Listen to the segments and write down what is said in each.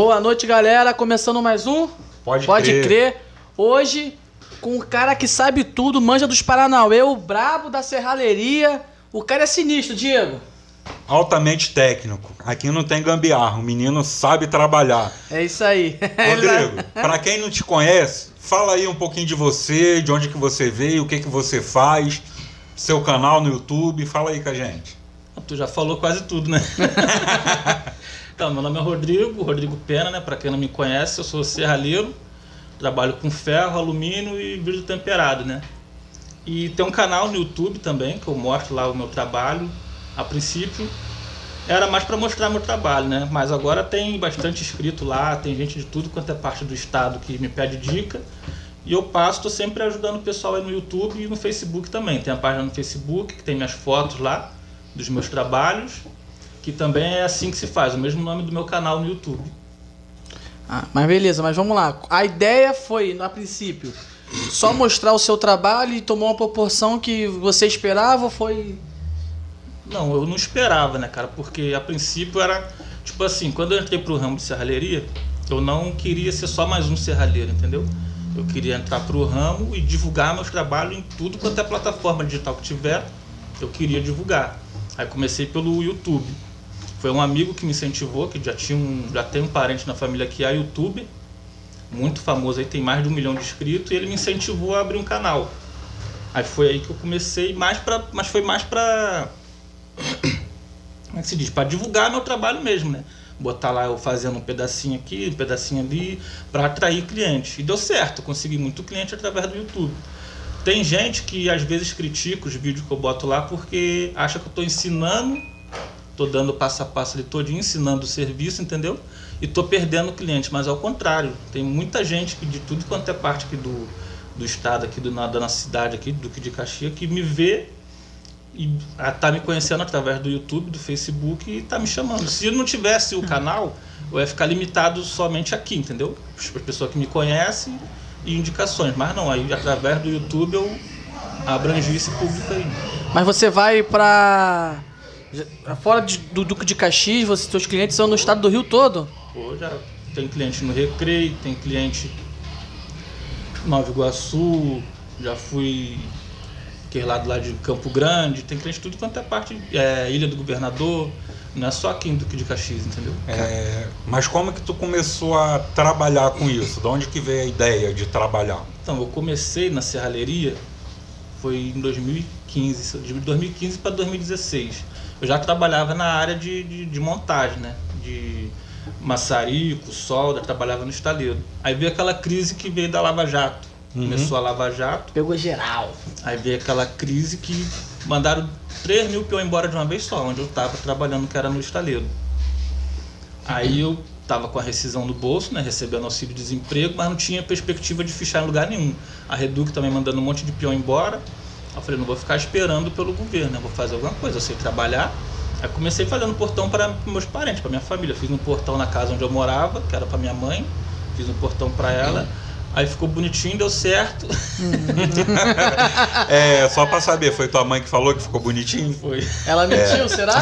Boa noite, galera. Começando mais um. Pode, Pode crer. crer. Hoje, com o cara que sabe tudo, manja dos Paranauê, o brabo da serralheria. O cara é sinistro, Diego. Altamente técnico. Aqui não tem gambiarra. O menino sabe trabalhar. É isso aí. Rodrigo, pra quem não te conhece, fala aí um pouquinho de você, de onde que você veio, o que que você faz, seu canal no YouTube. Fala aí com a gente. Tu já falou quase tudo, né? então, meu nome é Rodrigo, Rodrigo Pena, né? Pra quem não me conhece, eu sou serralheiro, trabalho com ferro, alumínio e vidro temperado, né? E tem um canal no YouTube também, que eu mostro lá o meu trabalho. A princípio, era mais para mostrar meu trabalho, né? Mas agora tem bastante inscrito lá, tem gente de tudo quanto é parte do estado que me pede dica. E eu passo, tô sempre ajudando o pessoal aí no YouTube e no Facebook também. Tem a página no Facebook, que tem minhas fotos lá, dos meus trabalhos, que também é assim que se faz, o mesmo nome do meu canal no YouTube. Ah, mas beleza, mas vamos lá. A ideia foi, a princípio, só mostrar o seu trabalho e tomou uma proporção que você esperava ou foi. Não, eu não esperava, né, cara? Porque a princípio era, tipo assim, quando eu entrei pro ramo de serralheria, eu não queria ser só mais um serralheiro, entendeu? Eu queria entrar pro ramo e divulgar meus trabalhos em tudo quanto é plataforma digital que tiver, eu queria divulgar. Aí comecei pelo YouTube. Foi um amigo que me incentivou, que já tinha um, já tem um parente na família que é YouTube, muito famoso aí, tem mais de um milhão de inscritos, e ele me incentivou a abrir um canal. Aí foi aí que eu comecei mais pra, mas foi mais pra como é que se diz? Para divulgar meu trabalho mesmo, né? Botar lá eu fazendo um pedacinho aqui, um pedacinho ali, para atrair clientes. E deu certo, consegui muito cliente através do YouTube. Tem gente que às vezes critica os vídeos que eu boto lá porque acha que eu estou ensinando, estou dando passo a passo ali todinho, ensinando o serviço, entendeu? E estou perdendo cliente, mas ao contrário, tem muita gente que de tudo quanto é parte aqui do, do estado, aqui do, da nossa cidade, aqui do Duque de Caxias, que me vê e ah, tá me conhecendo através do YouTube, do Facebook e tá me chamando. Se não tivesse o canal, eu ia ficar limitado somente aqui, entendeu? As pessoas que me conhecem e indicações. Mas não, aí através do YouTube eu abrangi esse público aí. Mas você vai pra. Fora de- do Duque de Caxias, você, seus clientes são no estado do Rio todo? Pô, já tem cliente no Recreio, tem cliente Nova Iguaçu, já fui aquele lado lá de Campo Grande, tem cliente de tudo quanto é parte, é, Ilha do Governador, não é só aqui em Duque de Caxias, entendeu? É, mas como que tu começou a trabalhar com isso? De onde que veio a ideia de trabalhar? Então, eu comecei na serralheria foi em 2015, de 2015 para 2016. Eu já trabalhava na área de, de, de montagem, né? De maçarico, solda, trabalhava no estaleiro. Aí veio aquela crise que veio da Lava Jato. Uhum. Começou a Lava Jato, Pegou geral. aí veio aquela crise que mandaram 3 mil peões embora de uma vez só, onde eu estava trabalhando, que era no estaleiro. Aí eu tava com a rescisão no bolso, né, recebendo auxílio de desemprego, mas não tinha perspectiva de fichar em lugar nenhum. A Reduc também mandando um monte de peão embora. Eu falei, não vou ficar esperando pelo governo, eu vou fazer alguma coisa, eu sei trabalhar. Aí comecei fazendo portão para meus parentes, para minha família. Fiz um portão na casa onde eu morava, que era para minha mãe, fiz um portão para ela. Aí ficou bonitinho, deu certo. É, só pra saber, foi tua mãe que falou que ficou bonitinho? Foi. Ela mentiu, será?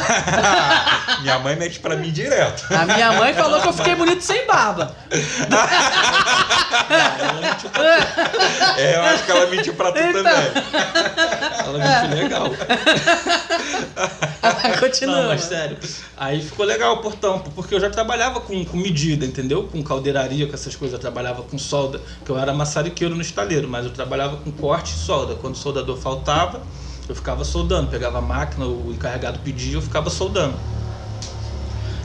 Minha mãe mete pra mim direto. A minha mãe falou que eu fiquei bonito sem barba. É, eu acho que ela mentiu pra tu Eita. também. Ela me foi legal. Continua. Não, mas sério. Aí ficou legal o portão, porque eu já trabalhava com, com medida, entendeu? Com caldeiraria, com essas coisas. Eu trabalhava com solda, que eu era maçariqueiro no estaleiro, mas eu trabalhava com corte e solda. Quando o soldador faltava, eu ficava soldando. Pegava a máquina, o encarregado pedia, eu ficava soldando.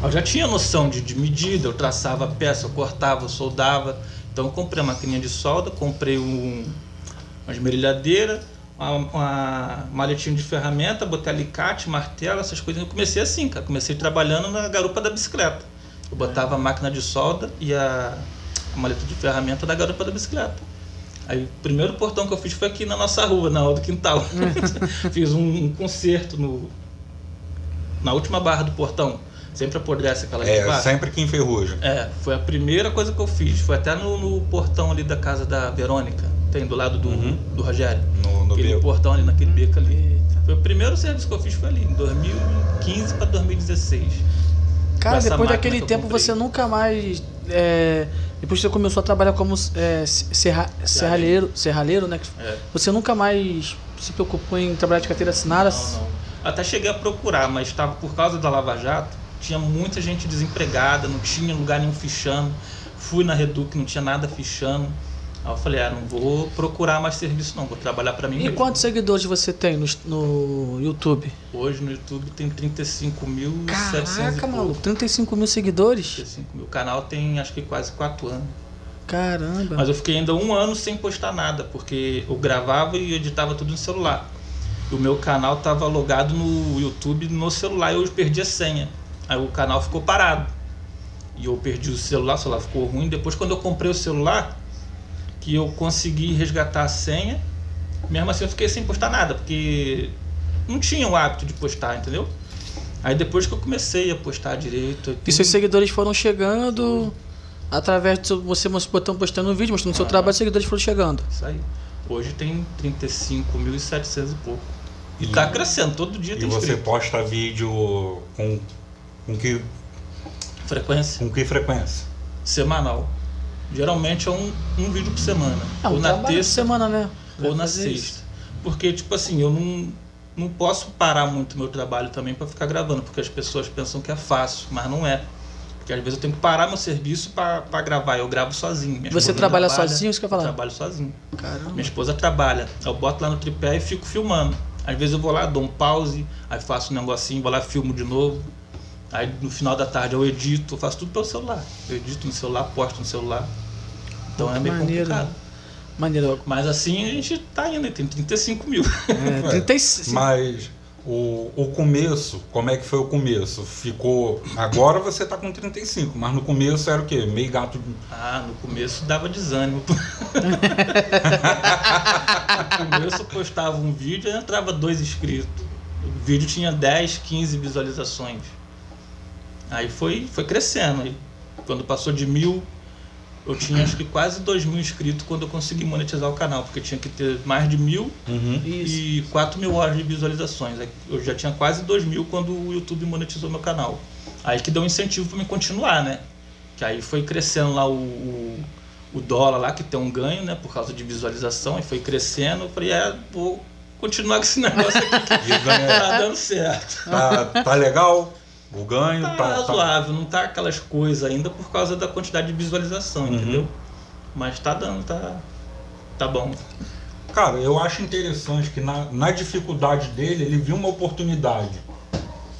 Eu já tinha noção de, de medida, eu traçava a peça, eu cortava, eu soldava. Então eu comprei uma maquininha de solda, comprei um, uma esmerilhadeira, uma, uma de ferramenta, botei alicate, martelo, essas coisas. Eu comecei assim, cara. Comecei trabalhando na garupa da bicicleta. Eu botava a máquina de solda e a, a maleta de ferramenta da garupa da bicicleta. Aí o primeiro portão que eu fiz foi aqui na nossa rua, na rua do quintal. fiz um, um concerto no, na última barra do portão. Sempre apodrece aquela É, baixo. sempre que enferruja. É, foi a primeira coisa que eu fiz. Foi até no, no portão ali da casa da Verônica. Tem do lado do, Uhum. do Rogério. No, no aquele beco. portão ali naquele beco ali. Foi o primeiro serviço que eu fiz foi ali, em 2015 para 2016. Cara, depois daquele tempo você nunca mais. é, depois você começou a trabalhar como é, serra, serralheiro, serralheiro, né? É. Você nunca mais se preocupou em trabalhar de carteira assinada? Não, não. Até cheguei a procurar, mas estava por causa da Lava Jato, tinha muita gente desempregada, não tinha lugar nenhum fichando. Fui na Reduc, não tinha nada fichando. Aí eu falei, ah, não vou procurar mais serviço não, vou trabalhar para mim E mesmo. quantos seguidores você tem no, no YouTube? Hoje no YouTube tem 35 mil Caraca, maluco, 35 mil seguidores? 35 mil. O canal tem acho que quase 4 anos. Caramba. Mas eu fiquei ainda um ano sem postar nada, porque eu gravava e editava tudo no celular. E o meu canal estava logado no YouTube no celular e eu perdi a senha. Aí o canal ficou parado. E eu perdi o celular, o celular ficou ruim. Depois, quando eu comprei o celular, que eu consegui resgatar a senha, mesmo assim eu fiquei sem postar nada, porque não tinha o hábito de postar, entendeu? Aí depois que eu comecei a postar direito. E tudo- seus seguidores foram chegando através de seu- você botando, postando um vídeo, mostrando o seu Ah. trabalho, os seguidores foram chegando. Isso aí. Hoje tem 35.700 e pouco. E, E- tá crescendo, todo dia E tem você inscrito. posta vídeo com, com, que, Frequência com que frequência? semanal. Geralmente é um, um vídeo por semana. É um ou na trabalho de terça semana, né? ou na Fazer isso. sexta. Porque, tipo assim, eu não, não posso parar muito meu trabalho também para ficar gravando, porque as pessoas pensam que é fácil, mas não é. Porque às vezes eu tenho que parar meu serviço para gravar. Eu gravo sozinho. Minha Você trabalha trabalha, sozinho, isso que eu ia Eu falar? trabalho sozinho. Caramba. Minha esposa trabalha. Eu boto lá no tripé e fico filmando. Às vezes eu vou lá, dou um pause, aí faço um negocinho, vou lá, filmo de novo. Aí no final da tarde eu edito, eu faço tudo pelo celular. Eu edito no celular, posto no celular. Então Pô, é meio maneiro. complicado. Maneiro. Mas assim a gente tá indo, tem 35 mil. É, 35. Mas o, o começo, como é que foi o começo? Ficou. Agora você tá com 35, mas no começo era o quê? Meio gato. Ah, no começo dava desânimo. no começo eu postava um vídeo e entrava dois inscritos. O vídeo tinha 10, 15 visualizações. Aí foi, foi crescendo. Aí, quando passou de mil, eu tinha acho que quase dois mil inscritos quando eu consegui monetizar o canal, porque tinha que ter mais de mil Uhum. Isso. e 4 mil horas de visualizações. Aí Eu já tinha quase 2 mil quando o YouTube monetizou meu canal. Aí que deu um incentivo para me continuar, né? Que aí foi crescendo lá o, o, o dólar lá, que tem um ganho, né? Por causa de visualização, e foi crescendo. Eu falei, é, vou continuar com esse negócio aqui que tá dando certo. tá, tá legal? O ganho Tá tá. tá- razoável, não tá aquelas coisas ainda por causa da quantidade de visualização, Uhum. entendeu? Mas tá dando, tá, tá bom. Cara, eu acho interessante que na, na dificuldade dele, ele viu uma oportunidade.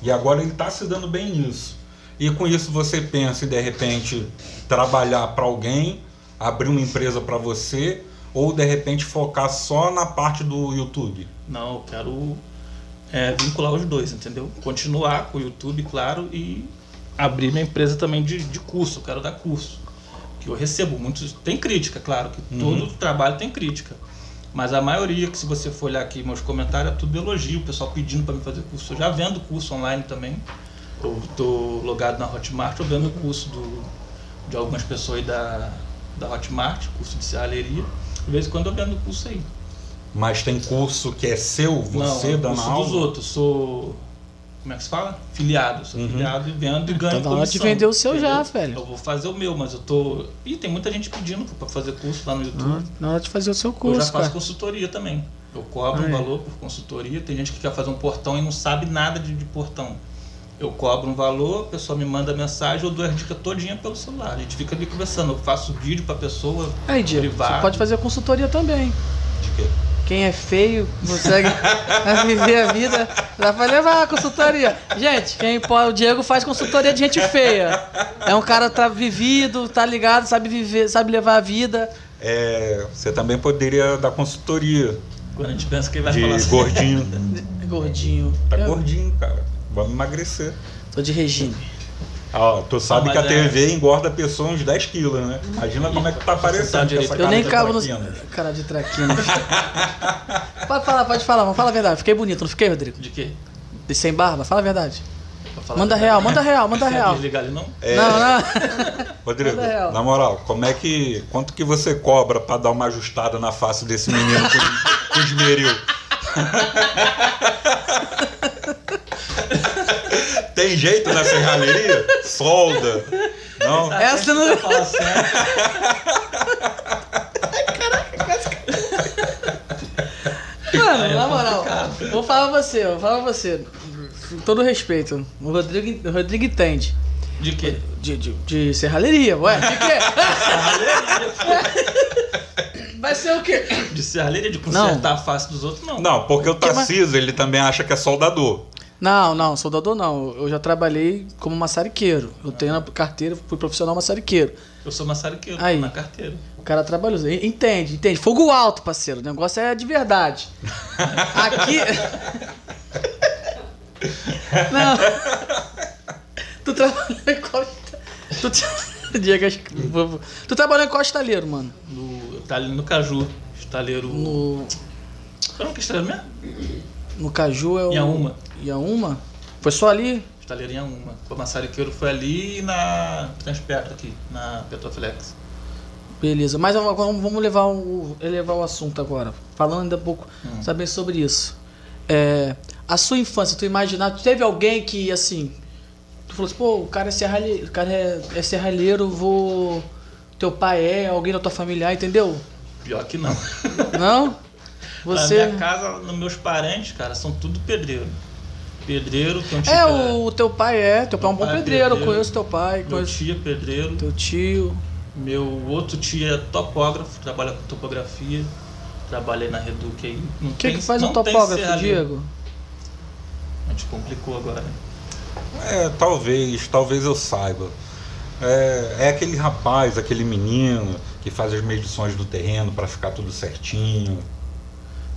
E agora ele está se dando bem nisso. E com isso você pensa em de repente trabalhar para alguém, abrir uma empresa para você, ou de repente focar só na parte do YouTube. Não, eu quero é, vincular os dois, entendeu? Continuar com o YouTube, claro, e abrir minha empresa também de, de curso. Eu quero dar curso. Que eu recebo muitos. Tem crítica, claro, que Uhum. todo trabalho tem crítica. Mas a maioria, que se você for olhar aqui meus comentários, é tudo elogio, o pessoal pedindo para me fazer curso. Eu já vendo curso online também. Eu tô logado na Hotmart, eu vendo curso do, de algumas pessoas aí da, da Hotmart, curso de serralheria. De vez em quando eu vendo curso aí. Mas tem curso que é seu, você não, é dando curso aula. dos outros. Sou. Como é que se fala? Filiado. Sou Uhum. filiado e vendo e ganho Tá na hora de comissão, vender o seu já, entendeu? velho. Eu vou fazer o meu, mas eu tô. Ih, tem muita gente pedindo pra fazer curso lá no YouTube. Na- hora de fazer o seu eu já curso, faço cara. consultoria também. Eu cobro Ah, um é. valor por consultoria. Tem gente que quer fazer um portão e não sabe nada de, de portão. Eu cobro um valor, a pessoa me manda mensagem, eu dou as dicas todinha pelo celular. A gente fica ali conversando. Eu faço vídeo pra pessoa. Aí, Diego, privado. você pode fazer consultoria também. De quê? Quem é feio, consegue viver a vida, dá pra levar a consultoria. Gente, quem pode, o Diego faz consultoria de gente feia. É um cara tá vivido, tá ligado, sabe viver, sabe levar a vida. É, você também poderia dar consultoria Quando a gente pensa que ele vai de falar assim. gordinho. Gordinho. Tá Eu gordinho, cara. Vamos emagrecer. Tô de regime. Ó, tu sabe mas que a é- TV engorda a pessoa uns 10 quilos, né? Imagina como é que tá aparecendo direito. essa Eu nem cabo no. de traquina. Cara de traquina. pode falar, pode falar, vamos falar a verdade. Fiquei bonito, não fiquei, Rodrigo? De quê? De sem barba? Fala a verdade. Manda real, manda real, manda real. desligar ali não? É, Não, não. Rodrigo, Manda real. na moral, como é que. Quanto que você cobra pra dar uma ajustada na face desse menino com, com esmeril? Tem jeito na serralheria? Solda. Não? Essa não- Fala sério. Mano, na moral, vou falar pra você, vou falar pra você. Com todo respeito, o Rodrigo, o Rodrigo entende. De quê? De, de, de serralheria, ué, de quê? Vai ser o quê? De serralheria, de consertar a face dos outros, não. Não, porque o? Tarcísio, ele também acha que é soldador. Não, não, soldador não. Eu já trabalhei como maçariqueiro. Eu tenho na carteira, fui profissional maçariqueiro. Eu sou maçariqueiro, Aí. na carteira. O cara trabalhou. Entende, entende. Fogo alto, parceiro. O negócio é de verdade. Aqui. Não. Tu trabalhou em Costa. Tu, tra- Diego, acho tu trabalhou em qual estaleiro, mano? No, tá no Caju. Estaleiro. No, Qual é o que estaleiro mesmo? No Caju é o. Inhaúma. Inhaúma? Foi só ali? Estaleiro uma. O maçariqueiro foi ali e na Transpetro aqui, na Petroflex. Beleza, mas vamos- vamos vamos levar o, elevar o assunto agora. Falando ainda um pouco, Hum. saber sobre isso. É, a sua infância, tu imaginava, teve alguém que, assim, tu falou assim, pô, o cara é serralheiro, o cara é, é serralheiro, vou... Teu pai é, alguém da tua família, entendeu? Pior que não. Não? Na Você... minha casa, nos meus parentes, cara, são tudo pedreiro. Pedreiro, tem um tio É, o teu pai é, teu pai é um bom é pedreiro, pedreiro. conheço teu pai, Meu conheço tio é pedreiro. teu tio. Meu outro tio é topógrafo, trabalha com topografia. Trabalhei na Reduc aí. Não O que tem- que faz um não tem topógrafo. Diego? A gente complicou agora. É, talvez, talvez eu saiba. É, é aquele rapaz, aquele menino que faz as medições do terreno para ficar tudo certinho.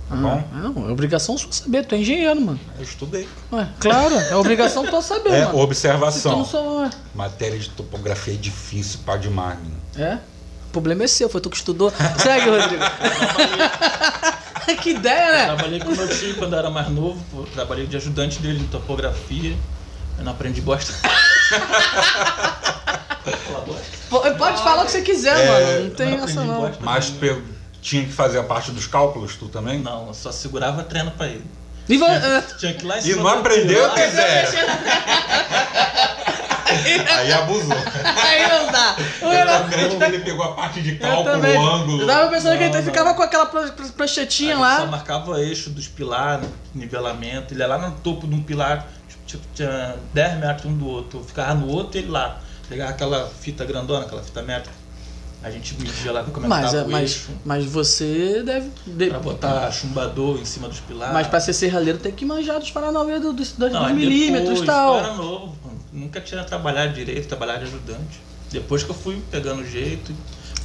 Tá bom? Ah, não, é obrigação sua saber, tu é engenheiro, mano. Eu estudei. Ué, claro, é obrigação tua saber, É, mano. Observação. não sou. Matéria de topografia é difícil para demais, menino. É? O problema é seu, foi tu que estudou. Segue, Rodrigo. que ideia, né? Trabalhei com meu tio quando eu era mais novo. pô, Trabalhei de ajudante dele em topografia. Eu não aprendi bosta. Falar bosta? Pô, Pode falar o que você quiser, É, mano. Não tem não essa não. bosta. Mas pe- tinha que fazer a parte dos cálculos, tu também? Não, eu só segurava treino pra ele. E vo- é, Tinha que ir lá em E cima não aprendeu, lá- quiser. Aí abusou. Aí não dá. Eu, Eu tô crente que ele pegou a parte de cálculo, o ângulo. Eu tava pensando que ele Não, não. ficava com aquela pranchetinha gente Só lá. marcava o eixo dos pilares, nivelamento. Ele ia lá no topo de um pilar, tipo, tinha 10 metros um do outro. Eu ficava no outro e ele lá. Pegava aquela fita grandona, aquela fita métrica. A gente media lá como é que Mas, o mas, eixo. mas você deve. de- Pra botar chumbador em cima dos pilares. Mas pra ser serralheiro tem que manjar dos paranauê do- dos, dos Não, aí milímetros e tal. Era novo, nunca tinha trabalhado direito, trabalhado de ajudante. Depois que eu fui pegando jeito,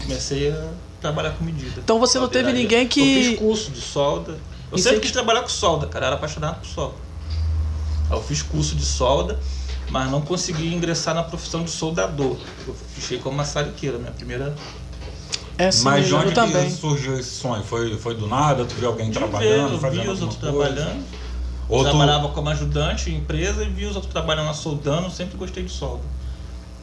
comecei a trabalhar com medida. Então você não teve ninguém que- Eu fiz curso de solda. Eu Isso sempre quis que- trabalhar com solda, cara. Eu era apaixonado por solda. Aí eu fiz curso de solda, mas não consegui ingressar na profissão de soldador. Eu fichei como maçariqueiro, minha primeira. É sim, Mas de eu onde também. que surgiu esse sonho? Foi, foi do nada? Tu viu alguém De ver, trabalhando, eu fazendo vi os outros coisa? trabalhando. Ou tu- Trabalhava como ajudante em empresa e vi os outros trabalhando na soldando, sempre gostei de solda.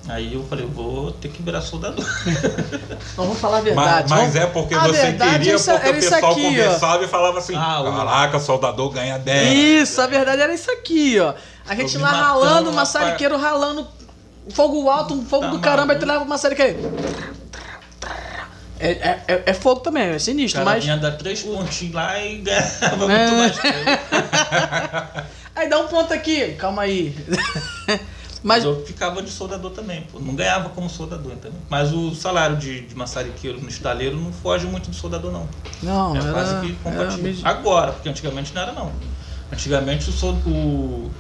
Aí eu falei, vou ter que virar soldador. Então vamos falar a Mas, verdade. mas vamos- é porque A você queria, é isso- porque era o pessoal aqui, ó. conversava e falava assim: Ah, o- Caraca, soldador ganha 10. Isso, a verdade era isso aqui, ó. A gente lá matando ralando, uma maçariqueiro ralando, fogo alto, um fogo Tá do caramba, aí tu leva uma maçariqueiro. É, é, é, é fogo também, é O sinistro, cara mas. vinha dar três pontinhos lá e ganhava É. muito mais. Aí dá um ponto aqui, calma aí. mas eu ficava de soldador também, pô. Não ganhava como soldador, entendeu? Mas o salário de, de maçariqueiro no estaleiro não foge muito do soldador, não. Não, é era, quase que era compatível. mesmo- Agora, porque antigamente não era, não. Antigamente o, sol- o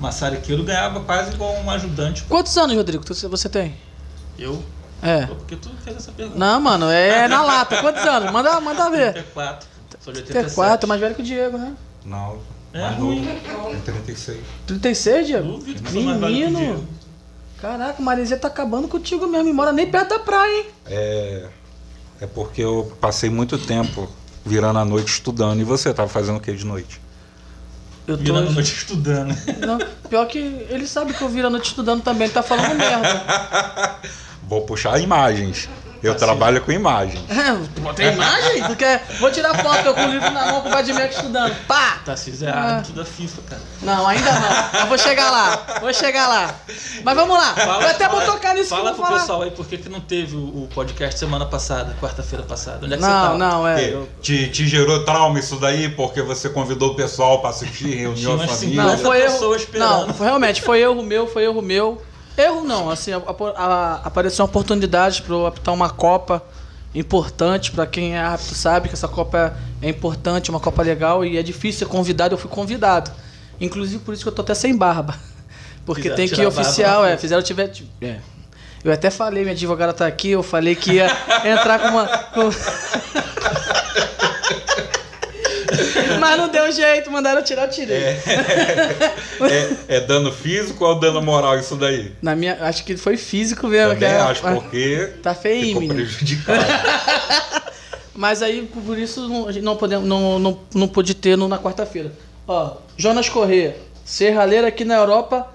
maçariqueiro ganhava quase igual um ajudante. Quantos anos, Rodrigo, tu- você tem? Eu? É. Pô, Porque tu fez essa pergunta. Não, mano, é na lata. Quantos anos? Manda, manda ver. 34. Sou de 87. 34, é mais velho que o Diego, né? Não, É mais ruim. novo. Tem 36. 36, Diego? Duvido que mais velho que Menino. Diego. Caraca, o Marizia tá acabando contigo mesmo. E mora nem perto da praia, hein? É, é porque eu passei muito tempo virando a noite estudando. E você tava fazendo o que de noite? Eu tô. Virando a noite estudando. Não, pior que ele sabe que eu viro a noite estudando também. Ele tá falando merda. Vou puxar imagens. Eu trabalho com imagem. É, tem imagem? Tu quer? Vou tirar foto eu com o livro na mão com o Vadimek estudando. Pá! Tarcísio é Ah. árbitro da FIFA, cara. Não, ainda não. Eu vou chegar lá. Vou chegar lá. Mas vamos lá. eu até vou tocar nisso Fala que eu pro falar. pessoal aí por que, que não teve o, podcast semana passada, quarta-feira passada. Onde é que você Não, tava? não, é. Eu- Te, te gerou trauma isso daí porque você convidou o pessoal pra assistir reunião umas família? Não, 50 foi esperando. Não, foi, realmente, foi erro meu, foi erro meu. Erro não, assim, a- a- apareceu uma oportunidade para eu apitar uma Copa importante, para quem é árbitro sabe que essa Copa é importante, uma Copa legal e é difícil ser convidado, eu fui convidado. Inclusive por isso que eu tô até sem barba. Porque Fizeram tem que ir oficial, é, fizeram tiver. É. Eu até falei, minha advogada tá aqui, eu falei que ia entrar com uma. com- Mas não deu jeito, mandaram tirar, eu tirei. É, é dano físico ou dano moral isso daí? Na minha, acho que foi físico mesmo. Também que é- acho, porque Tá feio, ficou menino. prejudicado. Mas aí, por isso, não, a gente não, podemos, não, não, não pôde ter no, na quarta-feira. Ó, Jonas Corrêa, serralheiro aqui na Europa,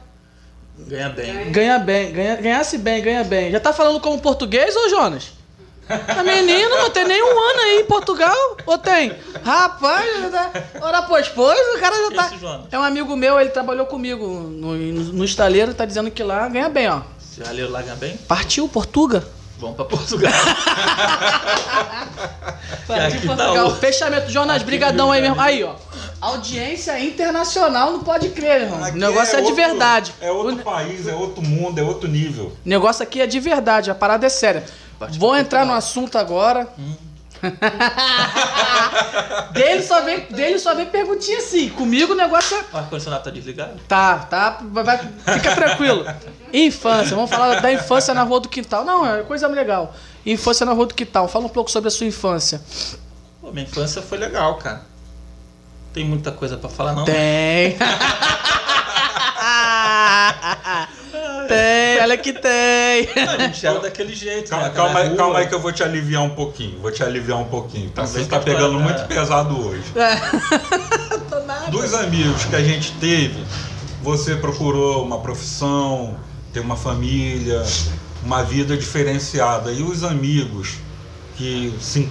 Ganha bem. ganha bem, ganha, ganhasse bem, ganha bem. Já tá falando como português, ô Jonas? Tá menino, não tem nem um ano aí em Portugal? Ou tem? Rapaz, tá... Ora, pois, pois, o cara já tá... isso? É um amigo meu, ele trabalhou comigo no, no, no estaleiro, tá dizendo que lá ganha bem, ó. Leu lá ganha bem? Partiu, Portuga. Vamos pra Portugal. Partiu, tá Portugal. o- Fechamento. Jonas, Aqui brigadão aí mesmo. Aí, ó. Audiência internacional, não pode crer, irmão. Aqui o negócio é, de outro- verdade. É outro O país, é outro mundo, é outro nível. O negócio aqui é de verdade, a parada é séria. Partiu Vou entrar no Portugal. assunto agora. dele, só vem, dele só vem perguntinha assim. Comigo o negócio é. O ar-condicionado tá desligado? Tá, tá. Vai, fica tranquilo. Infância, vamos falar da infância na rua do quintal. Não, é coisa legal. Infância na rua do quintal. Fala um pouco sobre a sua infância. Pô, minha infância foi legal, cara. Tem muita coisa pra falar, não. Tem. tem, olha que tem. A gente era daquele jeito, Calma, né? calma, aí, calma aí que eu vou te aliviar um pouquinho. Vou te aliviar um pouquinho. Tá? Você está pegando é. muito pesado hoje. Tô nada. Dos amigos que a gente teve, você procurou uma profissão, ter uma família, uma vida diferenciada. E os amigos que se,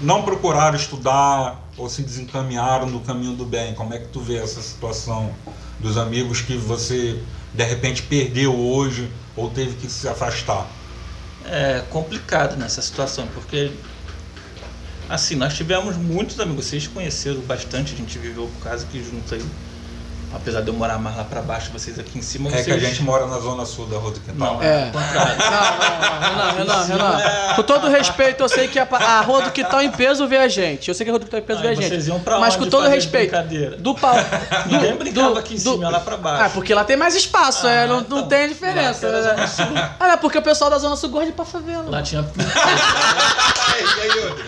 não procuraram estudar ou se desencaminharam no caminho do bem, como é que tu vê essa situação dos amigos que você de repente perdeu hoje ou teve que se afastar? É complicado nessa situação, porque assim, nós tivemos muitos amigos, vocês conheceram bastante, a gente viveu quase que junto aí. Apesar de eu morar mais lá pra baixo, vocês aqui em cima, É vocês... que a gente mora na zona sul da Rua do Quintal. Não, É. é. contrário. Não, não, não, Renan, Renan, cima Renan. é- Com todo respeito, eu sei que a, a Rua do Quintal em peso vê a gente. Eu sei que a Rua do Quintal em peso vê a Aí gente. vocês iam pra Mas onde com todo fazer respeito. Do pau. Do, Ninguém brincava aqui em cima, lá pra baixo. Ah, porque lá tem mais espaço, é, Ah, não, não então. tem diferença. Lá né? Sul. Ah, não, porque o pessoal da Zona Sul gosta de ir pra favela. Lá tinha. E aí, outra?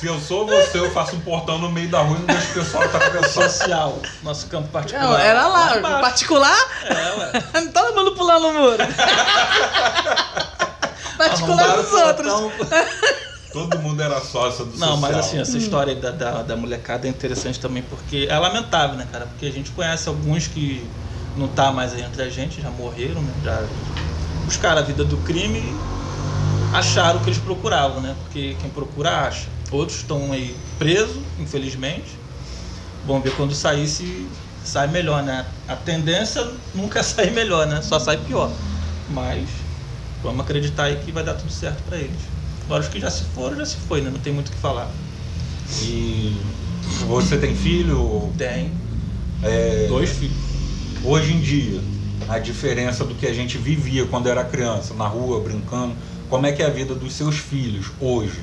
Se eu sou você, eu faço um portão no meio da rua e não deixo o pessoal estar conversando. social, nosso campo particular. Não, era lá, embaixo. particular, É, ué. todo mundo pulando o muro. particular dos outros. Todo mundo era sócio do Não, mas social. assim, essa história aí da, da, da molecada é interessante também, porque é lamentável, né, cara? Porque a gente conhece alguns que não tá mais aí entre a gente, já morreram, né? Já buscaram a vida do crime e acharam o que eles procuravam, né? Porque quem procura acha. Outros estão aí presos, infelizmente. Vamos ver quando sair se sai melhor, né? A tendência nunca é sair melhor, né? Só sai pior. Mas vamos acreditar aí que vai dar tudo certo pra eles. Agora os que já se foram, já se foi, né? Não tem muito o que falar. E você tem filho? Tem É, dois filhos. Hoje em dia, a diferença do que a gente vivia quando era criança, na rua, brincando, como é que é a vida dos seus filhos hoje?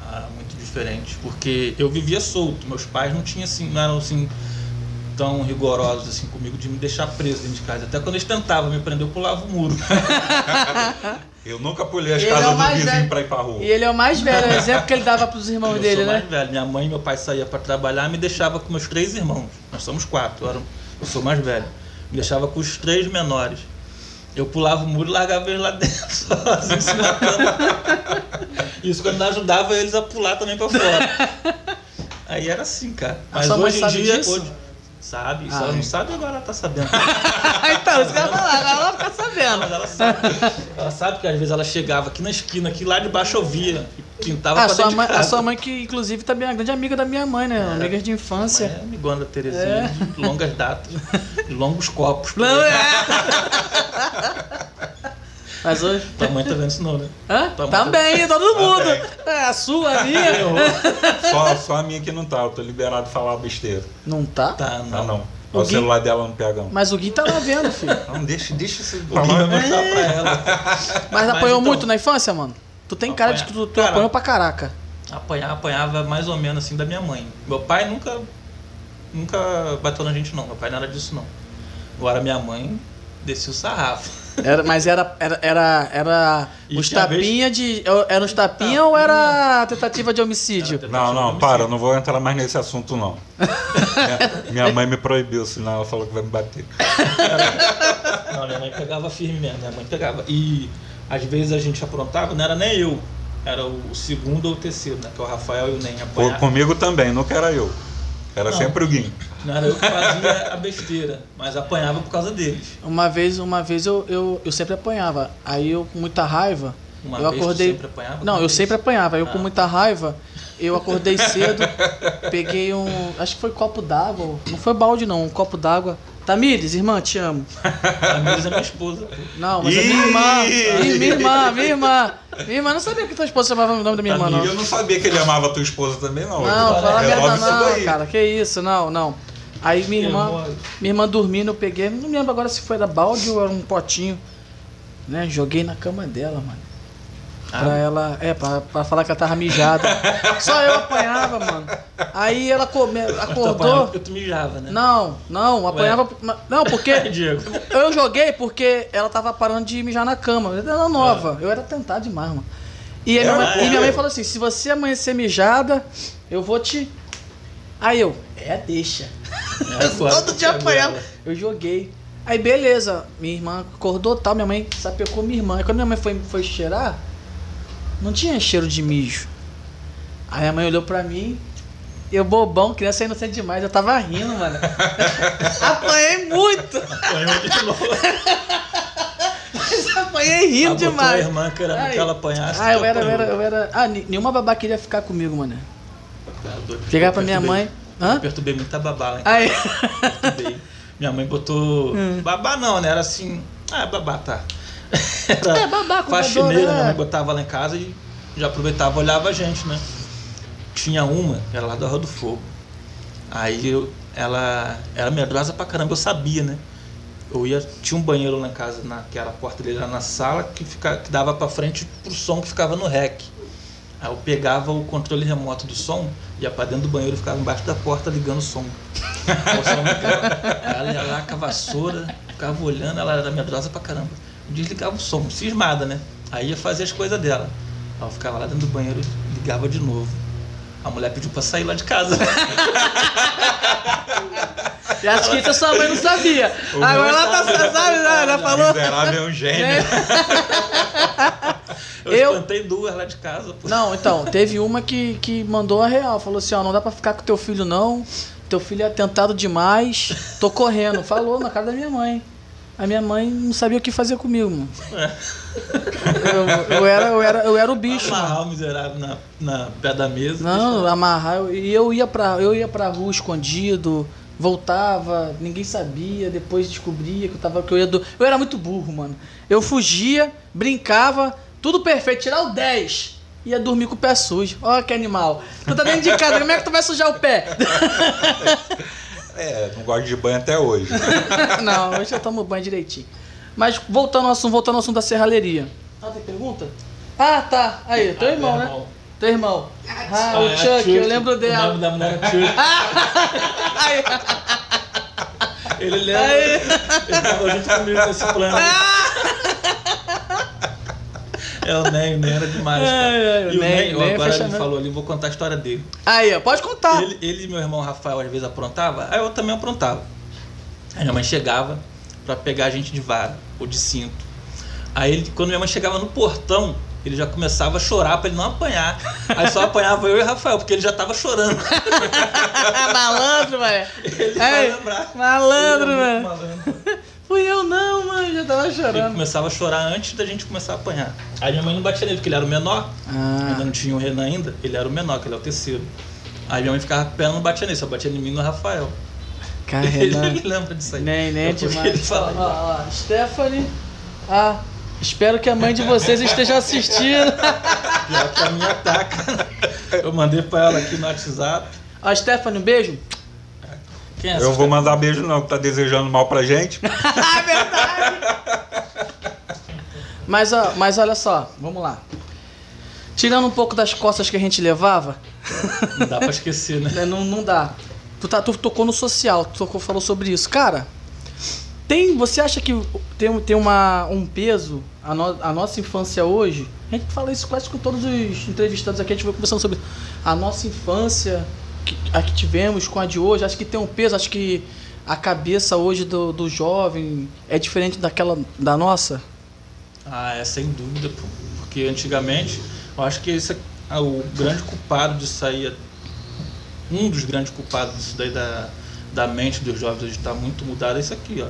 Ah, diferente. Porque eu vivia solto. Meus pais não tinham assim, não eram assim tão rigorosos assim comigo de me deixar preso dentro de casa. Até quando eles tentavam me prender, eu pulava o muro. Eu nunca pulei as Ele é casas o do vizinho velho. pra ir pra rua. E ele é o mais velho, é o exemplo que ele dava pros irmãos eu dele, sou né? mais velho. Minha mãe e meu pai saíam para trabalhar e me deixava com meus três irmãos. Nós somos quatro. Eu, era- eu sou mais velho. Me deixava com os três menores. Eu pulava o muro e largava eles lá dentro, sozinho, se matando. Isso quando ajudava eles a pular também para fora. Aí era assim, cara. Mas hoje em dia. Hoje, Sabe? Se Ah, ela não é. sabe, agora ela tá sabendo. então, isso que eu ia falar, agora ela fica sabendo. Mas ela sabe. Ela sabe que às vezes ela chegava aqui na esquina, aqui lá de baixo eu via. E pintava A pra sua, mãe, a sua mãe, que inclusive também é uma grande amiga da minha mãe, né? Amigas de infância. É amigona da Terezinha, de longas datas, de longos copos. Não é? Mas hoje. Tua mãe tá vendo isso não, né? Hã? Mãe Também, todo mundo. É, a sua, a minha. Só, só a minha que não tá, eu tô liberado de falar besteira. Não tá? Tá, Ah, não. não. O O Gui- celular dela não pega. não. Mas o Gui tá lá vendo, filho. Não, deixa, deixa esse O Gui vai mostrar pra ela. Mas Mas apanhou então- muito na infância, mano? Tu tem cara de que tu, tu Cara, apanhou pra caraca. Apanhar, apanhava mais ou menos assim da minha mãe. Meu pai nunca nunca bateu na gente não. Meu pai não era disso não. Agora minha mãe descia o sarrafo. Era, mas era, era, era, era E os tapinha de. Era uns tapinha ou era tentativa de homicídio? Era Não, não, Homicídio. para, eu não vou entrar mais nesse assunto, não. minha, minha mãe me proibiu, senão ela falou que vai me bater. Não, minha mãe pegava firme mesmo, minha mãe pegava. E às vezes a gente aprontava, não era nem eu. Era o segundo ou o terceiro, né? Que é o Rafael e o Nem Pô, apanhava. comigo também, nunca era eu. Era Não. sempre o Guim. Não era eu que fazia a besteira, mas apanhava por causa deles. Uma vez, uma vez eu, eu, eu sempre apanhava. Aí eu, com muita raiva, Uma eu acordei. sempre apanhava? Não, eu vez? sempre apanhava. Eu Ah. com muita raiva, eu acordei cedo, peguei um. Acho que foi copo d'água. Não foi balde, não, um copo d'água. Tamires, irmã, te amo. A Mires é minha esposa. Não, mas é minha irmã. Minha, irmã, minha irmã. Minha irmã não sabia que tua esposa chamava o nome da minha irmã, E não. eu não sabia que ele amava tua esposa também, não. Não, fala Resolve merda isso não, cara. Que isso, não, não. Aí minha irmã, Irmã. minha irmã dormindo, eu peguei, não lembro agora se foi da balde ou era um potinho, né? Joguei na cama dela, mano. Pra Ah. ela, é, pra, pra falar que ela tava mijada. Só eu apanhava, mano. Aí ela come, acordou. porque tu mijava, né? Não, não, apanhava. Não, porque. Diego. Eu joguei porque ela tava parando de mijar na cama. Eu era nova. Eu era tentado demais, mano. E, minha É, mãe, e minha mãe falou assim: se você amanhecer mijada, eu vou te. Aí eu, é, deixa. É, Todo dia apanhava. Eu joguei. Aí beleza, minha irmã acordou tal, minha mãe sapecou minha irmã. Aí quando minha mãe foi, foi cheirar, não tinha cheiro de mijo. Aí a mãe olhou pra mim, eu bobão, criança inocente demais, eu tava rindo, mano. Apanhei muito! Apanhou de novo. Mas apanhei rindo Ah, botou a demais. irmã querendo Ai. que ela apanhasse. Ah, eu era, eu era, eu era. Ah, nenhuma babá queria ficar comigo, mano. Doido. Chegar pra minha mãe. Hã? Perturbei muita babá, hein? Aí. Minha mãe botou. Hum. Babá não, né? Era assim. Ah, babá, tá. Era É, babá, cuidadora, faxineira, é. minha mãe botava lá em casa e já aproveitava olhava a gente, né? Tinha uma, era lá da Rua do Fogo. Aí eu, ela era medrosa pra caramba, eu sabia, né? Eu ia, tinha um banheiro lá em casa, na, que era a porta dele lá na sala, que, fica, que dava pra frente pro som que ficava no rec. Aí eu pegava o controle remoto do som, ia pra dentro do banheiro e ficava embaixo da porta ligando o som. O som ela ia lá com a vassoura, ficava olhando, ela era medrosa pra caramba. Desligava o som, cismada, né? Aí ia fazer as coisas dela. Eu ficava lá dentro do banheiro e ligava de novo. A mulher pediu pra sair lá de casa. E acho que isso a sua mãe não sabia. Agora ela tá sabe, né? ela falou. Miserável é um gênio. Eu, Eu- espantei duas lá de casa. Pô. Não, então, teve uma que, que mandou a real. Falou assim, ó, não dá pra ficar com teu filho, não. Teu filho é atentado demais. Tô correndo. Falou na cara da minha mãe. A minha mãe não sabia o que fazer comigo, mano. É. Eu, eu era, eu, era, eu era o bicho, mano. Amarrar o miserável na, na pé da mesa. Não, amarrar. eu- E eu ia pra, eu ia pra rua escondido, voltava, ninguém sabia, depois descobria que eu tava. Que eu, ia do... eu era muito burro, mano. Eu fugia, brincava, tudo perfeito, tirar o 10. Ia dormir com o pé sujo. Ó, que animal. Tu tá dentro de casa, como é que tu vai sujar o pé? É, não gosto de banho até hoje. Não, hoje eu tomo banho direitinho. Mas voltando ao assunto, voltando ao assunto da serralheria. Ah, tem pergunta? Ah, tá. Aí, teu Ah, irmão, né? irmão. Teu irmão. Ah, Ah, o é a Chuck, eu lembro O dela. nome da mulher é Chuck. Ele lembra. Ele tava junto comigo nesse plano. É o Ney, o Ney era demais, cara. Ai, o e o Ney- Ney, é agora ele falou ali, vou contar a história dele. aí, ó, pode contar. Ele, ele e meu irmão Rafael às vezes aprontavam, aí eu também aprontava. Aí minha mãe chegava pra pegar a gente de vara ou de cinto. Aí ele, quando minha mãe chegava no portão, ele já começava a chorar pra ele não apanhar. Aí só apanhava eu e o Rafael, porque ele já tava chorando. malandro, velho. Ele Ai, vai lembrar. malandro, é velho. malandro. Fui eu não, mano. Já tava Ele chorando. começava a chorar antes da gente começar a apanhar. Aí minha mãe não batia nele, porque ele era o menor. Ainda Ah, não tinha o Renan ainda. Ele era o menor, que ele é o terceiro. Aí minha mãe ficava pé, não batia nele, só batia em mim no Rafael. cara, Ele Renan. lembra disso aí. Nem, nem é demais. Ele fala, Ó, ó, Stephanie. Ah, espero que a mãe de vocês esteja assistindo. Pior que a minha ataca. Eu mandei pra ela aqui no WhatsApp. Ó, Stephanie, um beijo. Quem é Eu vou mandar beijo não, que tá desejando mal pra gente. Ah, verdade. Mas, ó, mas olha só, vamos lá. Tirando um pouco das costas que a gente levava, Não dá pra esquecer, né? né, não, não dá. Tu, tá, tu tocou no social, tu tocou, falou sobre isso. Cara, tem, você acha que tem, tem uma, um peso a, no- a nossa infância hoje? A gente fala isso quase com todos os entrevistados aqui, a gente vai conversando sobre a nossa infância, que, a que tivemos com a de hoje. Acho que tem um peso, acho que a cabeça hoje do, do jovem é diferente daquela da nossa. Ah, é sem dúvida, porque antigamente, eu acho que esse é o grande culpado aí, é- um dos grandes culpados disso daí da, da mente dos jovens hoje está muito mudado é isso aqui, ó.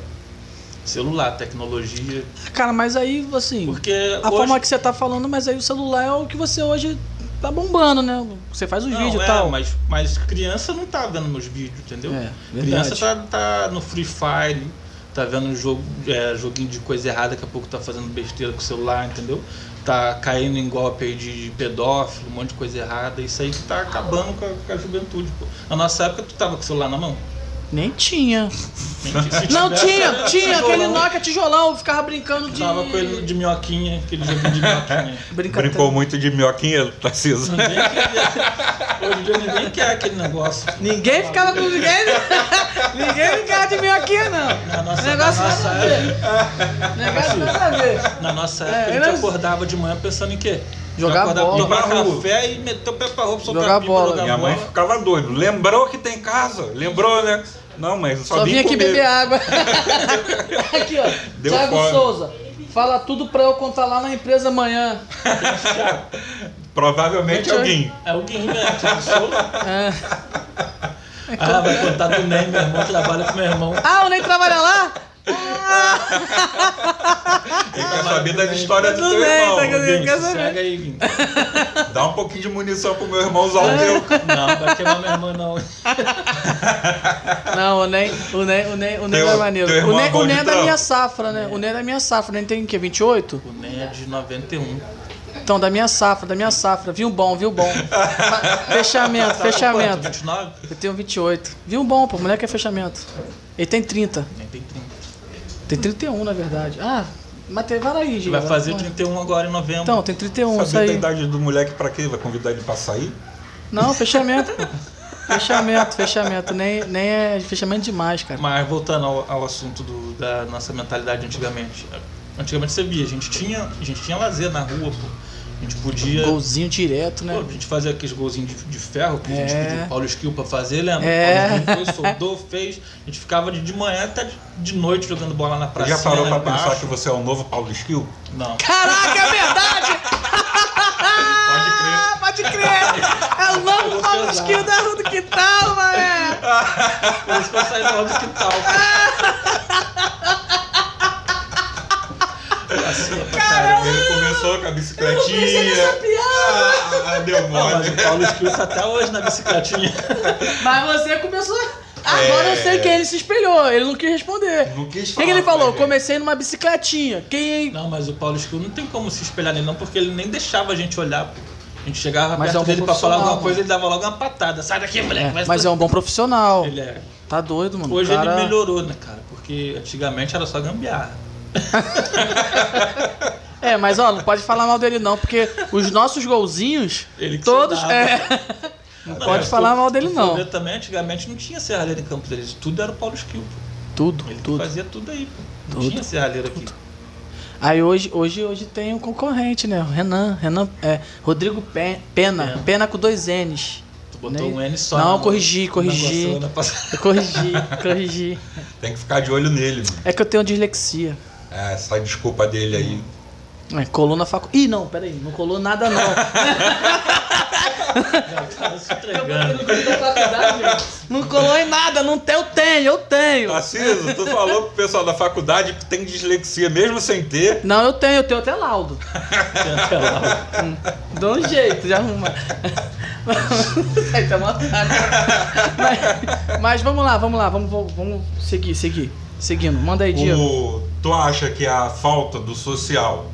Celular, tecnologia. Cara, mas aí, assim, Porque a hoje, forma que você tá falando, mas aí o celular é o que você hoje tá bombando, né? Você faz os não, vídeos e é, tal. Mas, mas criança não tá vendo meus vídeos, entendeu? É, criança tá, tá no Free Fire, tá vendo um jogo, é, joguinho de coisa errada, daqui a pouco tá fazendo besteira com o celular, entendeu? Tá caindo em golpe aí de pedófilo, um monte de coisa errada. Isso aí que tá acabando com a, com a juventude, pô. Na nossa época, tu tava com o celular na mão? Nem tinha. Não, tinha, tinha aquele. Nokia tijolão, eu ficava brincando de. Tava com ele de minhoquinha, aquele joguinho de minhoquinha. Brincou muito de minhoquinha, Tarcísio. Ninguém queria. Hoje em dia ninguém quer aquele negócio. Ninguém ficava com ninguém. ninguém ficava de minhoquinha, não. Na nossa, Negócio na nossa nada a ver. época, Negócio nada a ver. na nossa É, época a gente acordava de manhã pensando em quê? Jogar bola. Tomar café e meter o pé pra roupa, soltar Jogar pipa, bola. jogar Minha mãe ficava doido. Lembrou que tem casa? Lembrou, né? Não, mas só, Só vim vim aqui comer. beber água. aqui, ó. Deu Thiago fome. Souza. Fala tudo pra eu contar lá na empresa amanhã. Provavelmente Gente, alguém. É o Guilherme, né? Thiago Souza. É. Ah, vai contar do Ney, meu irmão trabalha com meu irmão. Ah, o Ney trabalha lá? Ele quer saber das histórias do teu bem, irmão. tá quer saber? sossega aí, Guim. Dá um pouquinho de munição pro meu irmão usar É. o teu. Não, vai queimar meu irmão não. Não, o Ney, o o o Teu- é maneiro. teu O Ney, é o de é da minha safra, né? O Ney é da minha safra. O Ney tem o quê? 28? O Ney é de 91. Então, da minha safra, da minha safra. Viu bom, viu bom. Fechamento, Tá fechamento. quanto? 29? Eu tenho 28. Viu bom, pô. Moleque é fechamento. Ele tem 30. Nem tem 30. Tem 31, na verdade. Ah, mas tem, vai aí, gente. Vai fazer 31 agora em novembro. Então, tem 31, isso Saber a aí. idade do moleque pra quê? Vai convidar ele pra sair? Não, fechamento. Fechamento, fechamento. Nem, nem é fechamento demais, cara. Mas voltando ao, ao assunto do- da nossa mentalidade antigamente. Antigamente você via, a gente tinha, a gente tinha lazer na rua, pô. A gente podia. Golzinho direto, né? Pô, a gente fazia aqueles golzinhos de, de ferro que a gente É. pediu o Paulo Skill pra fazer, lembra? É. O Paulo Skill foi, soldou, fez. A gente ficava de, de manhã até de, de noite jogando bola na praça. já parou pra pensar que você é o novo Paulo Skill? Não. Caraca, é verdade! Pode crer. Pode crer! É o novo Paulo pesado. Esquilo da Rua do Quintal, mané! Por isso que eu saí do lado do quintal. Vacila pra caramba. Ele começou com a bicicletinha. piada. Ah, deu Não, mas mole. o Paulo tá até hoje na bicicletinha. Mas você começou. Agora eu sei quem ele se espelhou, ele não quis responder. Não quis O que, que ele falar falou? Comecei numa bicicletinha. Quem. Não, mas o Paulo Skill não tem como se espelhar nele não, porque ele nem deixava a gente olhar. A gente chegava Mas perto é um bom dele pra falar profissional, alguma coisa, ele dava logo uma patada. Sai daqui, moleque. vai Mas é um bom profissional. Ele é. Tá doido, mano. Hoje Cara- ele melhorou, né, cara? Porque antigamente era só gambiarra. É, mas ó, não pode falar mal dele não, porque os nossos golzinhos, Ele todos. É. Não, pode se falar tu- mal dele não. ver também, antigamente não tinha serralheiro em Campos Elíseos. Tudo era o Paulo pô. Tudo, Ele tudo. fazia tudo aí, pô. Não Tudo, tinha serralheiro aqui. Aí hoje, hoje, hoje tem um concorrente, né? O Renan, Renan, é, Rodrigo Pe- Pena, Pena. Pena com dois N's. Tu botou Nem- um N só. Não, no- corrigi, corrigi. Eu corrigi, corrigi. Tem que ficar de olho nele, mano. É que eu tenho dislexia. É, essa desculpa dele aí. É, colou na faculdade. Ih, não, peraí, não colou nada não. Se entregando. não colou em nada, não tem, eu tenho, eu tenho. Tarcísio, tu falou pro pessoal da faculdade que tem dislexia mesmo sem ter. Não, eu tenho, eu tenho até laudo. Até lá. Dá um jeito de arrumar. Tá mas, mas vamos lá, vamos lá, vamos, vamos, vamos seguir, seguir. Seguindo, manda aí, Diego. O, tu acha que a falta do social,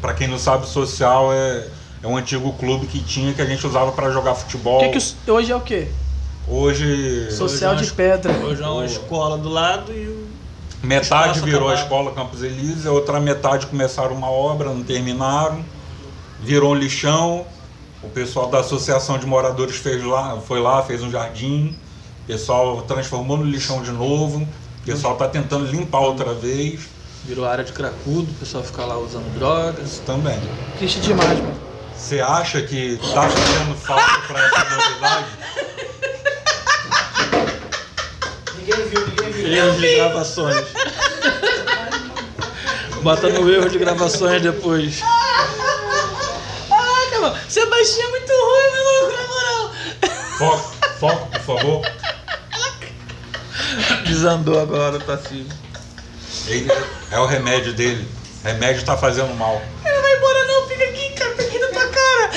pra quem não sabe, social é, é um antigo clube que tinha que a gente usava pra jogar futebol. Que que os- hoje é o quê? Hoje Social Hoje é de uma- pedra. Hoje é uma escola do lado e o. metade virou a escola Campos Elísio, a outra metade começaram uma obra, não terminaram, virou um lixão. O pessoal da associação de moradores fez lá, foi lá, fez um jardim. O pessoal transformou no lixão de novo. O pessoal está tentando limpar outra vez. Virou área de cracudo, o pessoal fica lá usando drogas. Isso também. Triste demais, mano. Você acha que tá fazendo falta para essa novidade? Ninguém viu, ninguém viu. Erros de gravações. Bota no erro de gravações depois. Caraca, mano. Sebastião é muito ruim, meu louco, na moral. Foco, foco, por favor. Desandou agora, tá assim. Ele, é o remédio dele. O remédio tá fazendo mal. Ele não vai embora não, fica aqui, cara, fica aqui na tua cara.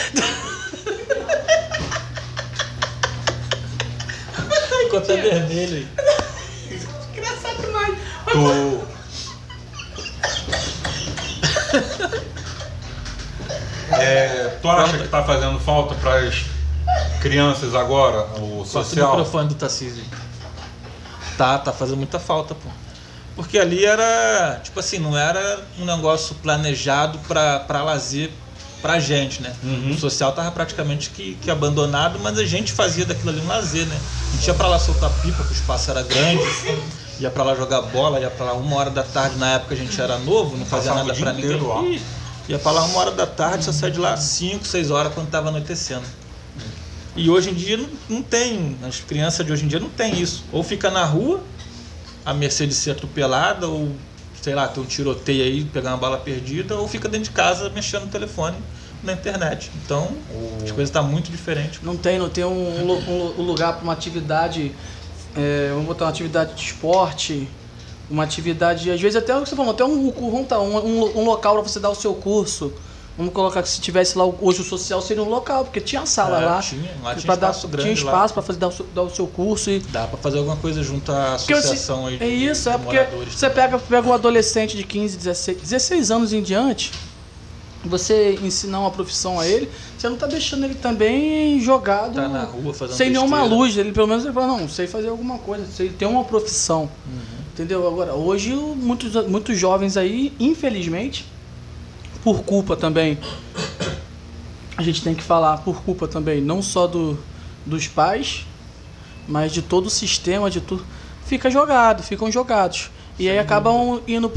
Ficou até vermelho aí. Engraçado demais. Tu. É, tu acha que tá fazendo falta para as crianças agora, o Corta o social? microfone do Tarcísio. Tá, tá fazendo muita falta, pô. Porque ali era, tipo assim, não era um negócio planejado pra, pra lazer pra gente, né? Uhum. O social tava praticamente que, que abandonado, mas a gente fazia daquilo ali um lazer, né? A gente ia pra lá soltar pipa, que o espaço era grande, ia pra lá jogar bola, ia pra lá uma hora da tarde, na época a gente era novo, não fazia Passava nada dia pra ninguém. inteiro ia pra lá uma hora da tarde, só saía de lá 5, 6 horas quando tava anoitecendo. E hoje em dia não, não tem, as crianças de hoje em dia não tem isso. Ou fica na rua, a mercê de ser atropelada, ou sei lá, tem um tiroteio aí, pegar uma bala perdida, ou fica dentro de casa mexendo no telefone na internet. Então, as coisas estão muito diferentes. Não tem, não tem um, um um lugar para uma atividade, é, vamos botar uma atividade de esporte, uma atividade, às vezes até o que você falou, até um, um- um local para você dar o seu curso. Vamos colocar que se tivesse lá hoje o social seria um local, porque tinha sala É, lá. tinha, lá tinha pra dar- espaço grande tinha espaço para fazer dar o, seu, dar o seu curso e Dá pra fazer alguma coisa junto à Porque associação aí de, É isso, é de porque moradores. você pega, pega um adolescente de 15, 16, 16 anos em diante, você ensinar uma profissão a ele, você não tá deixando ele também jogado Tá na rua fazendo sem nenhuma besteira. luz. Ele pelo menos ele fala, não, sei fazer alguma coisa, sei ter uma profissão. Uhum. Entendeu? Agora, hoje muitos, muitos jovens aí, infelizmente, por culpa também, a gente tem que falar, por culpa também, não só do, dos pais, mas de todo o sistema, de tudo, fica jogado, ficam jogados. E aí acabam indo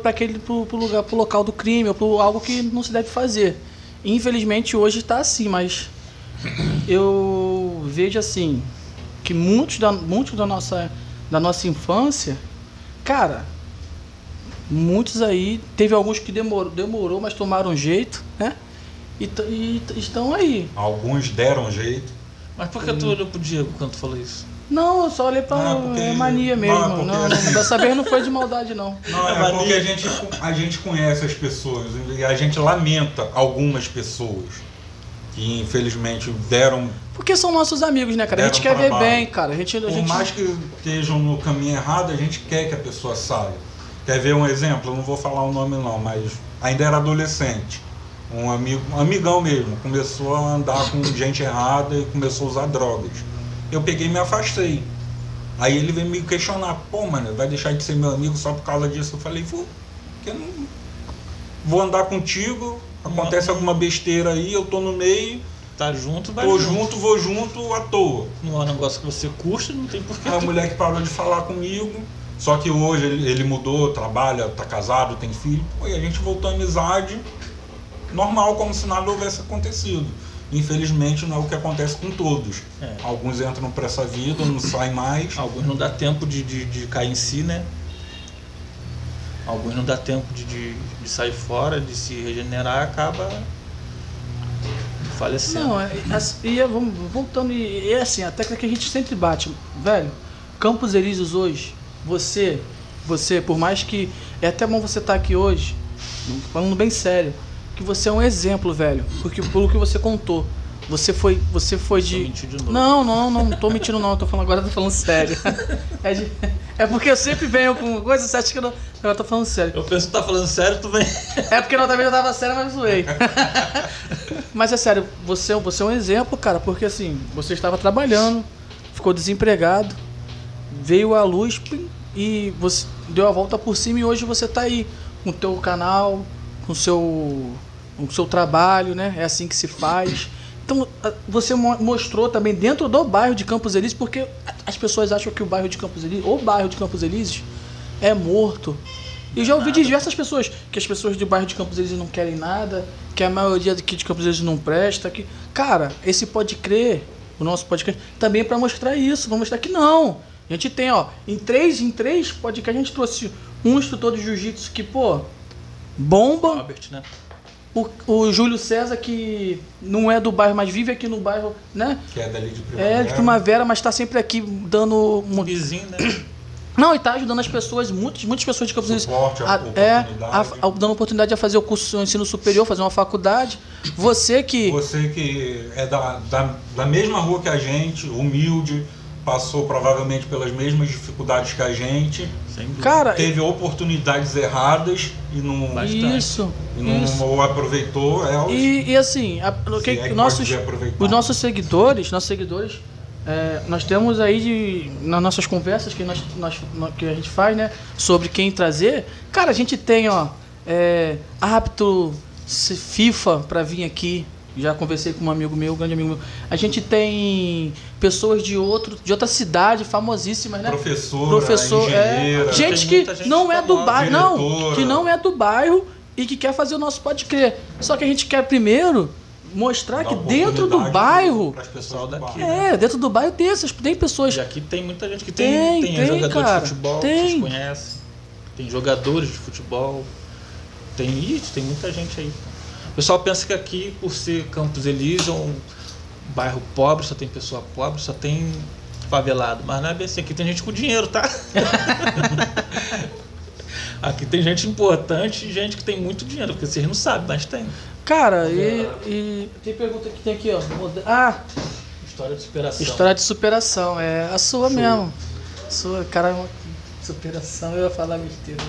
para aquele pro, pro lugar, pro local do crime, ou pro algo que não se deve fazer. Infelizmente hoje está assim, mas eu vejo assim que muitos da, muitos da nossa da nossa infância, cara, muitos aí teve alguns que demorou, demorou, mas tomaram jeito, né? E, e estão aí. Alguns deram jeito. Mas por que tu olhou pro Diego quando tu falou isso? Não, eu só olhei pra Não, é porque- mania não, mesmo. é Não, porque- não, dessa vez não foi de maldade, não. Não, É é porque a gente, a gente conhece as pessoas e a gente lamenta algumas pessoas que infelizmente deram, Porque são nossos amigos, né, cara? A gente quer ver trabalho. bem, cara. A gente, a por gente... mais que estejam no caminho errado, a gente quer que a pessoa saia. Quer ver um exemplo? Eu não vou falar o nome não, mas ainda era adolescente. Um amigo, um amigão mesmo, começou a andar com gente errada e começou a usar drogas. Eu peguei e me afastei. Aí ele veio me questionar, pô, mano, vai deixar de ser meu amigo só por causa disso? Eu falei, vou, eu não vou andar contigo, acontece Não. alguma besteira aí, eu tô no meio, Tá junto, vai tô junto. junto, vou junto à toa. Não é um negócio que você curte, não tem porquê. Aí a mulher que parou de falar comigo, só que hoje ele, ele mudou, trabalha, tá casado, tem filho, pô, e a gente voltou à amizade normal, como se nada houvesse acontecido. Infelizmente não é o que acontece com todos. É. Alguns entram para essa vida, não saem mais. Alguns não dá tempo de, de, de cair em si, né? Alguns não dá tempo de, de, de sair fora, de se regenerar, acaba falecendo. Não, é, e é, vamos, voltando, e é assim, a técnica que a gente sempre bate, velho, Campos Elíseos hoje, você, você, por mais que, é até bom você estar aqui hoje, falando bem sério, que você é um exemplo, velho, porque pelo que você contou, você foi, você foi de... de novo. Não, não, não, não tô mentindo não, tô falando agora, tô falando sério. É, de- é porque eu sempre venho com coisa, você acha que eu não... Agora eu tô falando sério. Eu penso que tá falando sério, tu vem. É porque na outra vez eu tava sério, mas zoei. mas é sério, você, você é um exemplo, cara, porque assim, você estava trabalhando, ficou desempregado, veio à luz e você deu a volta por cima e hoje você tá aí com o teu canal, com o seu, com o seu trabalho, né? É assim que se faz. Então, a- você mo- mostrou também dentro do bairro de Campos Elíseos, porque as pessoas acham que o bairro de Campos Elíseos, o bairro de Campos Elíseos, é morto. E eu já ouvi de diversas pessoas que as pessoas do bairro de Campos Elíseos não querem nada, que a maioria aqui de Campos Elíseos não presta. Que... Cara, esse pode crer, o nosso podcast, também é para mostrar isso, para mostrar que não. A gente tem, ó, em três, em três podcasts a gente trouxe um instrutor de jiu-jitsu que, pô, bomba. Robert, né? O, o Júlio César, que não é do bairro, mas vive aqui no bairro, né? Que é dali de primavera. É de primavera, mas tá sempre aqui dando. Um vizinho, né? Não, e tá ajudando as pessoas, muitas, muitas pessoas de Campos. Suporte, a- é, a- oportunidade. a- dando oportunidade a fazer o curso de ensino superior, fazer uma faculdade. Você que. Você que é da, da, da mesma rua que a gente, humilde, passou provavelmente pelas mesmas dificuldades que a gente. Cara, teve oportunidades erradas e não, Bastante. isso. e não isso. ou aproveitou. O- E, e assim, a- que- é que nossos, os nossos seguidores, nossos seguidores, é, nós temos aí de, nas nossas conversas que, nós, nós- que a gente faz, né? Sobre quem trazer. Cara, a gente tem, ó, é, C- FIFA pra vir aqui. Já conversei com um amigo meu, um grande amigo meu. A gente tem pessoas de outro, de outra cidade, famosíssimas, né? Professora, professor, engenheira, é, gente que gente não é do bairro, não, que não é do bairro e que quer fazer o nosso pode crer. Só que a gente quer primeiro mostrar dá que dentro do bairro, daqui, é, dentro do bairro tem essas, tem pessoas. E aqui tem muita gente que tem, Tem, tem, tem, jogador cara, de futebol, tem. que vocês conhecem. Tem jogadores de futebol. Tem isso, tem muita gente aí. O pessoal pensa que aqui, por ser Campos Elíseos, é bairro pobre, só tem pessoa pobre, só tem favelado. Mas não é bem assim, aqui tem gente com dinheiro, tá? aqui tem gente importante e gente que tem muito dinheiro, porque vocês não sabem, mas tem. Cara, e, e tem pergunta que tem aqui, ó. Ah, História de superação. história de superação, é a sua mesmo. Sua, cara, uma superação, eu ia falar besteira.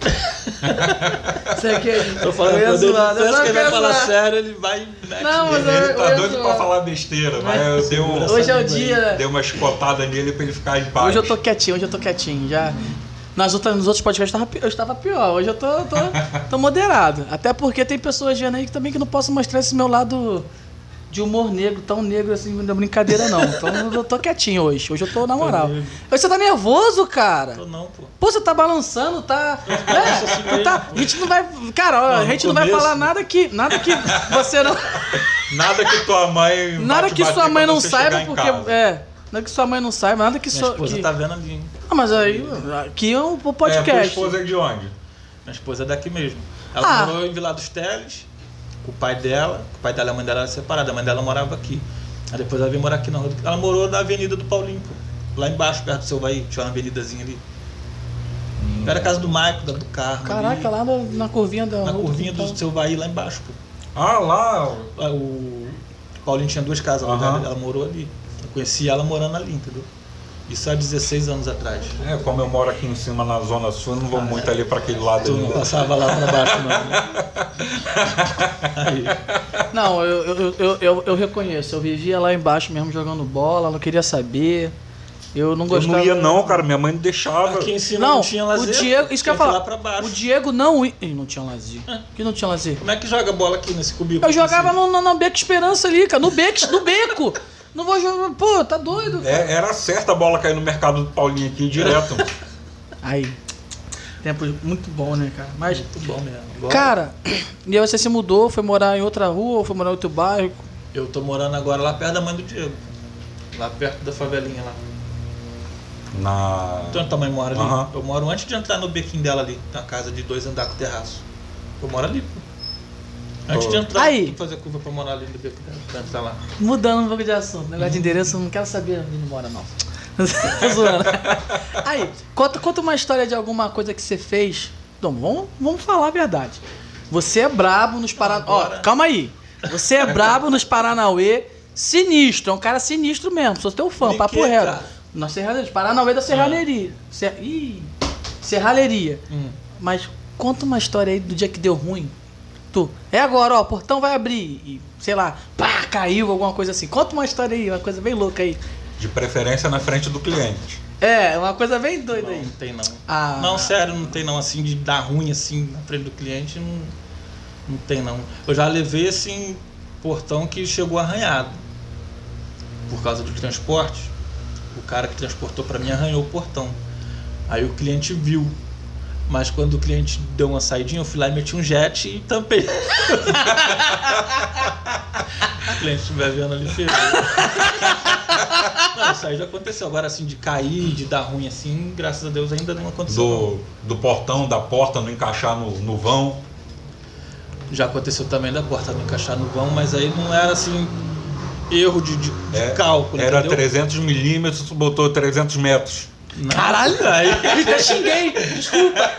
Aqui é Tô falando eu ia quando ele zoar, eu pensa só que ele vai ia falar sério, ele vai Não, mas nele. eu- Ele tá ia doido zoar. pra falar besteira, mas eu dei, um, Hoje é o dia, né? dei uma chicotada nele pra ele ficar em paz. Hoje eu tô quietinho, hoje eu tô quietinho. Já. Nas outras, nos outros podcasts eu estava eu estava pior. Hoje eu tô, tô, tô moderado. Até porque tem pessoas vendo aí que também que não posso mostrar esse meu lado de humor negro, tão negro assim, não é brincadeira não. Então eu tô quietinho hoje. Hoje eu tô na moral. negro. Você tá nervoso, cara? Tô não, pô. Pô, você tá balançando, tá. É, tu tá- a gente não vai. Cara, ó, Não, a gente não vai falar nada que. Nada que você não. Nada que tua mãe. Nada que sua mãe não saiba, porque. É. Nada que sua mãe não saiba, nada que Minha sua. esposa que- tá vendo ali. Ah, mas aí. Aqui é um É, tua podcast. esposa é de onde? Minha esposa é daqui mesmo. Ela Ah. morou em Vila dos Teles, o pai dela. O pai dela e a mãe dela era separada, a mãe dela morava aqui. Aí depois ela veio morar aqui na rua. Ela morou na Avenida do Paulinho, pô. Lá embaixo, perto do seu Vai, tinha uma avenidazinha ali. Era a casa do Maico, da do carro. Caraca, lá na, na curvinha da Na curvinha quintal. do seu Vai, lá embaixo, pô. Ah, lá. O Paulinho tinha duas casas, Aham. ela morou ali. Eu conheci ela morando ali, entendeu? Isso há 16 anos atrás. É, como eu moro aqui em cima na Zona Sul, eu não vou Ah, muito é. ali pra aquele lado Tu não passava lá pra baixo, não. Né? Não, eu, eu, eu, eu, eu reconheço. Eu vivia lá embaixo mesmo jogando bola, não queria saber. Eu não Eu gostava. não ia não, cara. Minha mãe não deixava. Aqui em cima Não, não, tinha lazer. o Diego, isso que eu ia falar. lá pra baixo. O Diego não ia. Ih, não tinha lazer. Que não tinha lazer. Como é que joga bola aqui nesse cubículo? Eu jogava Assim? no, no, no Beco Esperança ali, cara. No beco, no beco. Não vou jogar. Pô, tá doido? É, era certa a bola cair no mercado do Paulinho aqui direto. Aí. Tempo muito bom, né, cara? Mas, Muito bom mesmo. Agora, cara, e aí você se mudou, foi morar em outra rua, ou foi morar em outro bairro? Eu tô morando agora lá perto da mãe do Diego. Lá perto da favelinha lá. Na. Então tua mãe mora ali. Aham. Eu moro antes de entrar no bequim dela ali, na casa de dois andares com terraço. Eu moro ali, pô. Antes de entrar, Aí. tem que fazer curva pra morar ali no dela, pra entrar lá. Mudando um pouco de assunto. Negócio de endereço, eu não quero saber onde ele mora, não. Tô zoando. Aí, conta, conta uma história de alguma coisa que você fez. Não, vamos, vamos falar a verdade. Você é brabo nos Paranauê. Ó, calma aí. Você é brabo nos Paranauê, sinistro. É um cara sinistro mesmo. Sou teu fã, De papo quê, reto. cara? Na Serralheria. Paranauê da Serralheria. Ser... Ih, Serralheria. Hum. Mas conta uma história aí do dia que deu ruim. Tu, é agora, ó, o portão vai abrir. E, sei lá, pá, caiu, alguma coisa assim. Conta uma história aí, uma coisa bem louca aí. De preferência na frente do cliente. É, uma coisa bem doida Não, aí. não tem não. Ah. Não, sério, não tem não. Assim, de dar ruim assim na frente do cliente, não, não tem não. Eu já levei assim, portão que chegou arranhado. Por causa do transporte. O cara que transportou pra mim arranhou o portão. Aí o cliente viu. Mas quando o cliente deu uma saidinha, eu fui lá e meti um jet e tampei. o cliente estiver vendo ali, ferrou. Não, isso aí já aconteceu. Agora, assim, de cair, de dar ruim assim, graças a Deus ainda não aconteceu. Do, do portão, da porta não encaixar no, no vão. Já aconteceu também da porta não encaixar no vão, mas aí não era assim, erro de, de, de É, cálculo. Era entendeu? 300 milímetros, botou 300 metros. Não, Caralho! Aí, Eu xinguei, desculpa.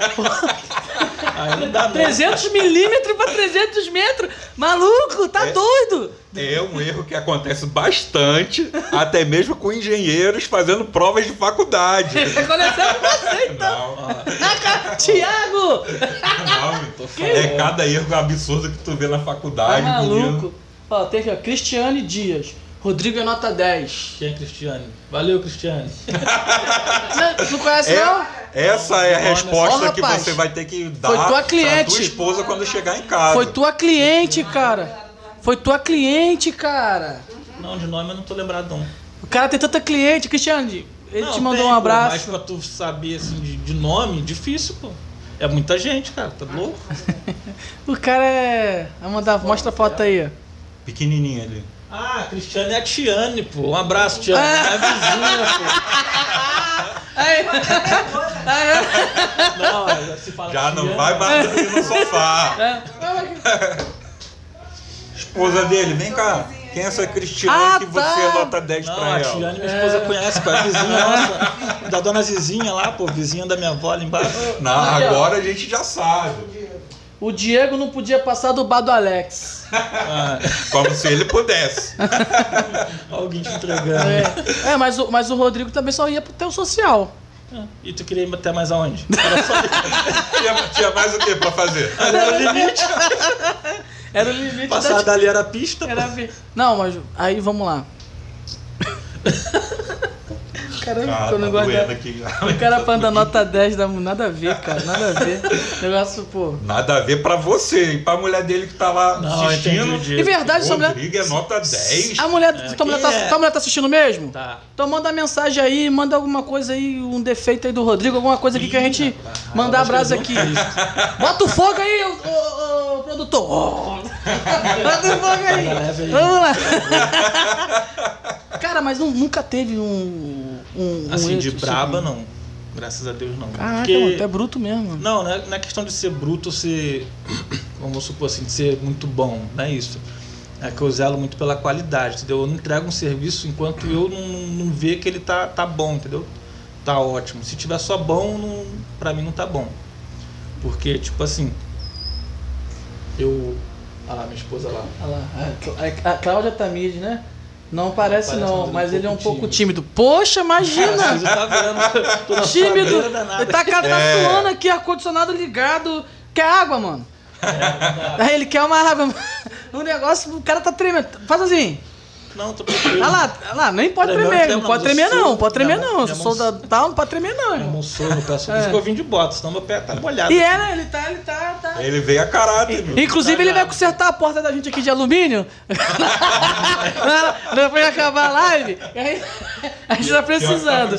aí não dá não. 300 milímetros pra 300 metros? Maluco, tá É. doido? É um erro que acontece bastante, até mesmo com engenheiros fazendo provas de faculdade. Conhecendo você, então. Não, Tiago! não, falando. é cada erro absurdo que tu vê na Tá faculdade, menino. maluco. Ó, tem aqui, ó, Cristiane Dias. Rodrigo é nota 10. Quem é Cristiane? Valeu, Cristiane. Não, não conhece, não? É, essa é a resposta que rapaz, você vai ter que dar foi tua pra cliente. tua esposa quando chegar em casa. Foi tua cliente, cara. Foi tua cliente, cara. Não, de nome eu não tô lembrado não. O cara tem tanta cliente, Cristiane. Ele Não, te mandou tem, um pô, abraço. mas pra tu saber assim de, de nome, difícil, pô. É muita gente, cara, tá louco? O cara é. Vai mandar, mostra a foto aí, ó. Pequenininha ali. Ah, Cristiane é a Tiane, pô. Um abraço, Tiane. Ah. É a vizinha, pô. Não, é, se fala Já não Tiane. vai mais dormir no sofá. É. Esposa dele, vem cá. Quem é essa Cristiane Ah, que tá. você nota 10 Não, pra a ela? Tiane minha esposa conhece, pô. É a vizinha nossa. Da dona Zizinha lá, pô. Vizinha da minha avó ali embaixo. Não, agora a gente já sabe. O Diego não podia passar do bar do Alex. Ah, Como se ele pudesse. alguém te entregando. É, é mas, o, mas o Rodrigo também só ia pro teu social. Ah, E tu queria ir até mais aonde? Tinha, tinha mais o que pra fazer? era o limite. Era o limite Passar da dali era a pista. Era. Não, mas aí vamos lá. Caramba, Ah, eu não tá gosto doendo da... aqui. O cara falando da nota 10, dá nada a ver, cara, nada a ver. Negócio, pô. Nada a ver pra você e pra mulher dele que tá lá Não, assistindo. entendi o Diego. E verdade, sua mulher. Rodrigo é nota 10. A mulher, É, tua, mulher tá, é? tua mulher tá assistindo mesmo? Tá. Então manda mensagem aí, manda alguma coisa aí, um defeito aí do Rodrigo, alguma coisa aqui que a gente mandar a brasa aqui. Bota o fogo aí, ô, ô, ô, produtor. Bota o fogo aí. Vamos lá. Cara, mas nu- nunca teve um. um Assim, de tipo, braba, não. Graças a Deus, não. Caraca, Porque- mano, tu é bruto mesmo. Não, não é, não é questão de ser bruto ou ser. Vamos supor assim, de ser muito bom. Não é isso. É que eu zelo muito pela qualidade, entendeu? Eu não entrego um serviço enquanto eu não, não, não ver que ele tá, tá bom, entendeu? Tá ótimo. Se tiver só bom, não, pra mim não tá bom. Porque, tipo assim. Eu. Ah lá, minha esposa lá. Olha lá, a, a, a Cláudia Tamid, né? Não parece, Parece, não, mas mas ele é é um pouco pouco tímido. Poxa, Você imagina! tá vendo? Tímido! Ele tá, tá É. suando aqui, ar-condicionado ligado. Quer água, mano? É, Aí ele quer uma água. O negócio, o cara tá tremendo. Faz assim. Não, tô tranquilo. Olha lá, lá, nem pode tremer. tremeu, Não pode eu tremer, sou- não. Pode tremer, não. Se sou da tal, não pode tremer, não. Irmão. irmão sou, meu peço. Por É. que eu vim de bota, senão meu pé tá molhado. E é, né? Ele tá, ele tá, tá. Ele veio a caráter, meu. Inclusive, ele vai consertar a porta da gente aqui de alumínio. Depois de acabar a live. aí, a gente tá precisando.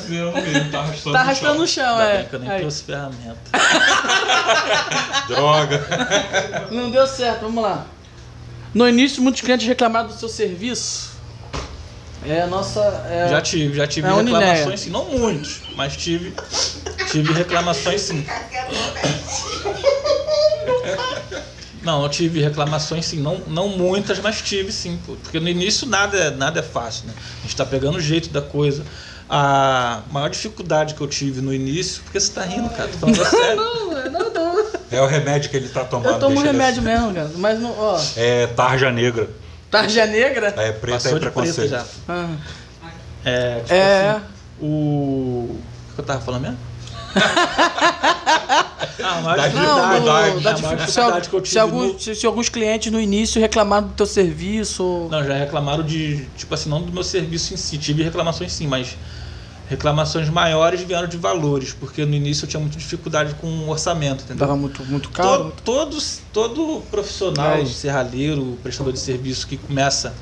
Tá arrastando, Tá arrastando no chão, Ainda é. bem que eu nem Aí. trouxe ferramenta. Droga. Não deu certo, vamos lá. No início, muitos clientes reclamaram do seu serviço. É a nossa. É... Já tive, já tive É reclamações sim, não muitos, mas tive, tive reclamações sim. Não, eu tive reclamações sim, não, não muitas, mas tive sim, porque no início nada é, nada é fácil, né? A gente tá pegando o jeito da coisa. A maior dificuldade que eu tive no início, porque você tá rindo, cara, tô falando sério. Não, não, não. É o remédio que ele tá tomando. Eu tomo remédio assim. mesmo, cara. Mas não, ó. É tarja negra. Tarja negra? É preta Passou é de preta preconceito. já. Ah. É, tipo É. assim, o. O que eu tava falando mesmo? ah, maior Da dificuldade, Não, dificuldade, da que eu Se, tive se no- se, se alguns clientes no início reclamaram do teu serviço. ou- Não, já reclamaram de, tipo assim, não do meu serviço em si. Tive reclamações sim, mas reclamações maiores vieram de valores, porque no início eu tinha muita dificuldade com o orçamento, entendeu? Tava muito, muito caro. todo, todos, todo profissional, Aí. serralheiro, prestador de serviço que começa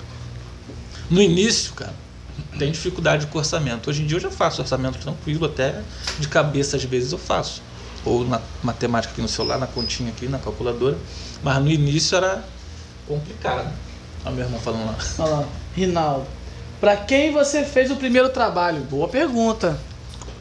no início, cara, tem dificuldade com orçamento. Hoje em dia eu já faço orçamento tranquilo, até de cabeça às vezes eu faço. Ou na matemática aqui no celular, na continha aqui, na calculadora. Mas no início era complicado. Olha meu irmão falando lá. Olha lá, Rinaldo. Pra quem você fez o primeiro trabalho? Boa pergunta.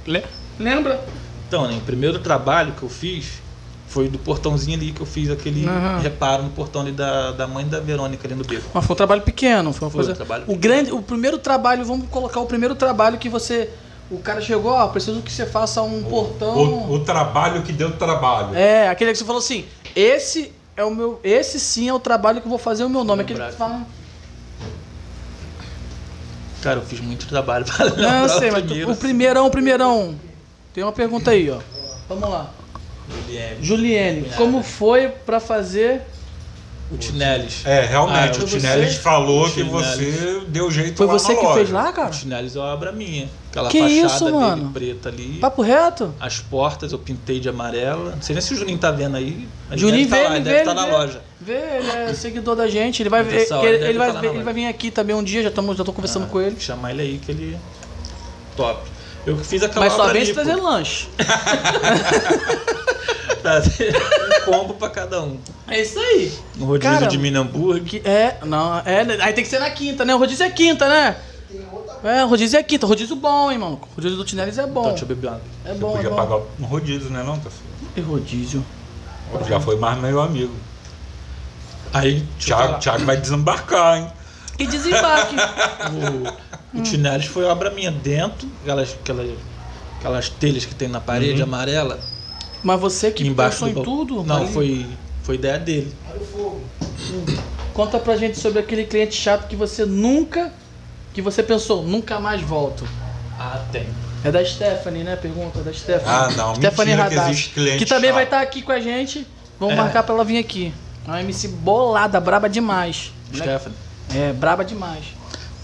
Le- Lembra? Então, né, o primeiro trabalho que eu fiz foi do portãozinho ali que eu fiz aquele Aham. reparo no portão ali da, da mãe da Verônica ali no beco. Mas foi um trabalho pequeno, foi uma Foi um coisa. trabalho o pequeno. grande, o primeiro trabalho, vamos colocar o primeiro trabalho que você, o cara chegou, ó, preciso que você faça um portão. O, o trabalho que deu trabalho. É, aquele que você falou assim, esse é o meu, esse sim é o trabalho que eu vou fazer o meu nome. Aquele que você fala, Cara, eu fiz muito trabalho para não, eu sei, o mas primeiro. o primeirão, o primeirão. Tem uma pergunta aí, ó. Vamos lá. Juliane. Juliene, Cunhada. como foi pra fazer? O Tinelis. É, realmente, Ah, o Tinelli você? falou O que você deu jeito Foi lá você na que loja. fez lá, cara? O Tinelis é uma obra minha. Aquela Que fachada isso, dele mano? preta ali. Papo reto? As portas eu pintei de amarela. Não sei nem se o Juninho tá vendo aí. Juninho deve vê, tá lá, ele deve estar ele na vê. loja. Vê, ele é seguidor da gente, ele vai ver, ele, ele vai tá ele vai vir aqui também um dia, já estamos já tô conversando Ah, com ele. chamar ele aí que ele. Top. Eu fiz aquela Mas só vem se trazer lanche. Trazer um combo pra cada um. É isso aí. Um rodízio Cara, de. Que é, não, é, aí tem que ser na quinta, né? O rodízio é quinta, né? É, o rodízio é quinta, rodízio bom, hein, mano. O rodízio do Tinelis é Então, bom. deixa eu beber. É Você bom, é podia bom. pagar um rodízio, né não, Tasso? E rodízio. Já foi mais meu amigo. Aí, Thiago. Thiago vai desembarcar, hein? E desembarque. O, o Tinelis foi obra minha dentro, aquelas, aquelas, aquelas telhas que tem na parede Uhum. amarela. Mas você que embaixo pensou do em tudo? Não, foi, foi ideia dele. Conta pra gente sobre aquele cliente chato que você nunca, que você pensou, nunca mais volto. Ah, tem. É da Stephanie, né? Pergunta da Stephanie. Ah, não, Stephanie mentira que Radar, existe cliente Que também chato. vai estar aqui com a gente. Vamos É. marcar pra ela vir aqui. Uma MC bolada, braba demais. Né? Stephanie. É, braba demais.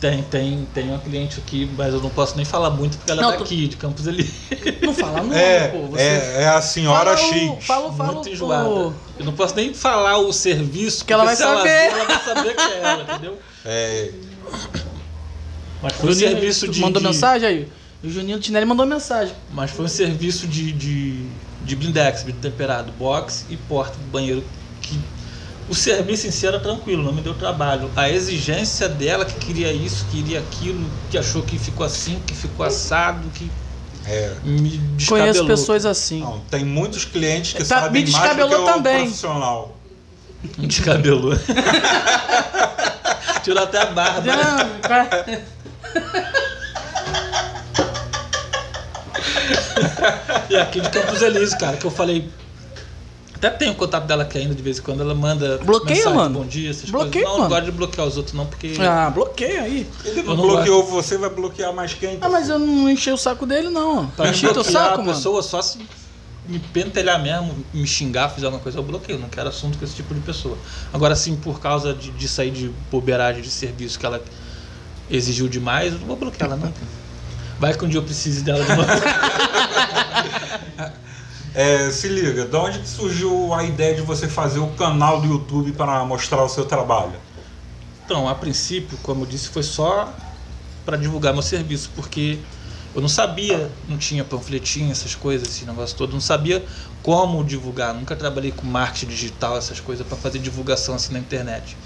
Tem, tem, tem uma cliente aqui, mas eu não posso nem falar muito porque ela Não, é tu- daqui, de Campos ali. Não fala nome, É, pô. Você é, é a senhora fala o- X. Fala, fala muito enjoada. Eu não posso nem falar o serviço, Que ela vai saber. Ela, ela vai saber que é ela, entendeu? É, Mas foi um serviço de. Mandou de- mensagem aí? O Juninho Tinelli mandou mensagem. Mas foi um serviço de, de, de blindex, temperado, box e porta do banheiro. Que o serviço em si era tranquilo, não me deu trabalho. A exigência dela que queria isso, queria aquilo, que achou que ficou assim, que ficou assado, que é. me descabelou. Conheço pessoas assim. Não, tem muitos clientes que Tá- sabem me mais do que descabelou o também. profissional. Me descabelou. Tirou até a barba. Não. E aqui de Campos Elíseos, cara, que eu falei. Até tenho o contato dela aqui ainda de vez em quando. Ela manda. Bloqueia, mensagem, mano. Bom dia, essas Bloqueia, coisas. Não, mano. não gosto de bloquear os outros, não, porque. Ah, bloqueia aí. Ele Eu não bloqueou você, vai bloquear mais quem? Ah, mas eu não enchei o saco dele, não. Pra Enchi teu saco, a mano. pessoa só se me pentelhar mesmo, me xingar, fizer alguma coisa, eu bloqueio. Não quero assunto com esse tipo de pessoa. Agora, sim, por causa de, de sair de bobeiragem de serviço que ela exigiu demais, eu não vou bloquear ela, não. Vai que um dia eu precise dela de novo. É, se liga, de onde surgiu a ideia de você fazer o canal do YouTube para mostrar o seu trabalho? Então, a princípio, como eu disse, foi só para divulgar meu serviço, porque eu não sabia, não tinha panfletinho, essas coisas, esse negócio todo, não sabia como divulgar. Nunca trabalhei com marketing digital, essas coisas, para fazer divulgação assim na internet.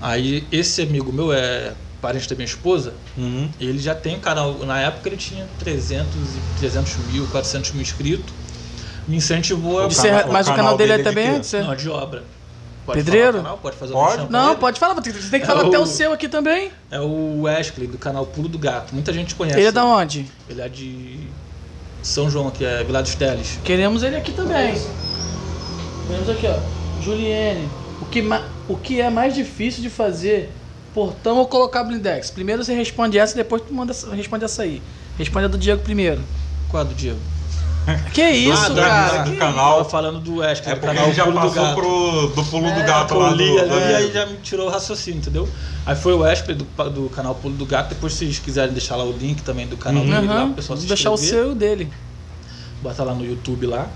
Aí, esse amigo meu é parente da minha esposa, Uhum. ele já tem um canal. Na época ele tinha 300, e- 300 mil, 400 mil inscritos. Me incentivou a. O o mas o canal canal dele é dele é de também é? Não, de obra. Pode Pedreiro? falar o canal? Pode fazer o Pode. Não, pode falar, você tem que É falar até o- o seu aqui também. É o Wesley, do canal Pulo do Gato. Muita gente conhece. Ele é da onde? Ele é de São João, que é Vila dos Teles. Queremos ele aqui também. Queremos aqui, ó. Juliene, o que, ma- o que é mais difícil de fazer? Portão ou colocar blindex? Primeiro você responde essa, depois tu manda, responde essa aí. Responde a do Diego primeiro. Qual é do Diego? Que isso, Ah, do- cara? do que canal. Tava falando do Wesley, É do porque canal ele já Pulo do passou Gato. pro, do pulo do É, gato Eu lá do. li ali é. e aí já me tirou o raciocínio, entendeu? Aí foi o Wesley do, do canal Pulo do Gato. Depois, se vocês quiserem deixar lá o link também do canal Uhum. dele lá, o pessoal se Vou deixar o seu e o dele. bota lá no YouTube lá.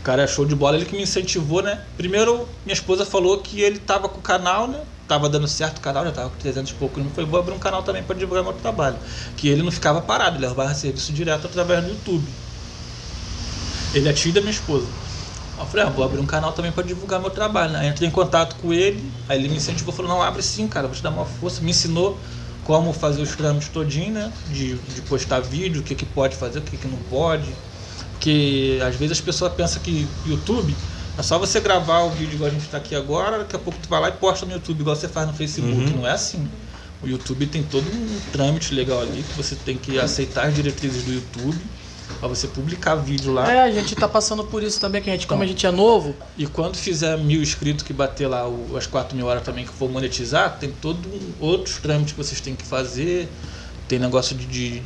O cara é show de bola, ele que me incentivou, né? Primeiro, minha esposa falou que ele tava com o canal, né? Tava dando certo o canal, já tava com 300 e pouco. Ele falou, vou abrir um canal também para divulgar meu trabalho. Que ele não ficava parado, ele levava serviço direto através do YouTube. Ele é tio da minha esposa. Eu falei, ah, vou abrir um canal também para divulgar meu trabalho? Aí entrei em contato com ele, aí ele me incentivou, falou, não, abre sim, cara, vou te dar uma força. Me ensinou como fazer os trâmites todinho, né? De, de postar vídeo, o que, que pode fazer, o que, que não pode. Porque às vezes as pessoas pensam que YouTube é só você gravar o vídeo igual a gente está aqui agora, daqui a pouco tu vai lá e posta no YouTube, igual você faz no Facebook. Uhum. Não é assim. O YouTube tem todo um trâmite legal ali que você tem que aceitar as diretrizes do YouTube para você publicar vídeo lá. É, a gente tá passando por isso também, que a gente, como a gente é novo, E quando fizer mil inscritos que bater lá o- as 4 mil horas também que for monetizar, tem todo um, outros trâmites que vocês têm que fazer. Tem negócio de, de,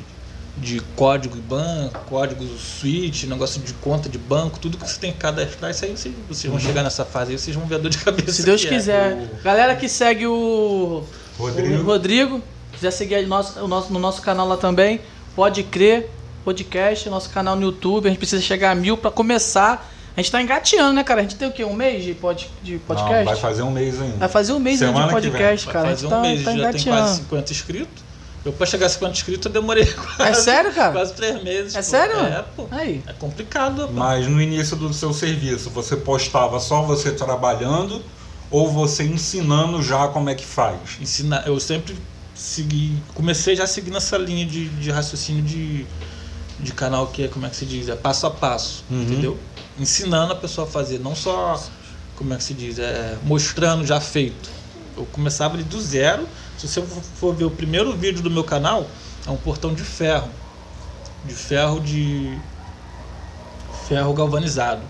de código IBAN, código switch, negócio de conta de banco, tudo que você tem que cadastrar. Isso aí vocês, vocês vão chegar nessa fase aí, vocês vão ver a dor de cabeça. se Deus é. quiser. Galera que segue o Rodrigo. o Rodrigo, quiser seguir nosso, o nosso, no nosso canal lá também, pode crer, podcast, nosso canal no YouTube, a gente precisa chegar a mil pra começar. A gente tá engateando, né, cara? A gente tem o quê? Um mês de, pod, de podcast? Não, vai fazer um mês ainda. Vai fazer um mês aí de podcast, Vai cara. A fazer gente um tá, mês, tá já tem quase engateando. 50 inscritos. Eu pra chegar a 50 inscritos eu demorei quase, É sério, cara? quase 3 meses. É pô. sério? É, pô. Aí. É complicado, rapaz. Mas no início do seu serviço, você postava só você trabalhando ou você ensinando já como é que faz? ensinar eu sempre segui comecei já seguindo essa linha de, de raciocínio de, de canal que é como é que se diz é passo a passo Uhum. entendeu ensinando a pessoa a fazer não só como é que se diz é mostrando já feito eu começava ali do zero se você for ver o primeiro vídeo do meu canal é um portão de ferro de ferro de ferro galvanizado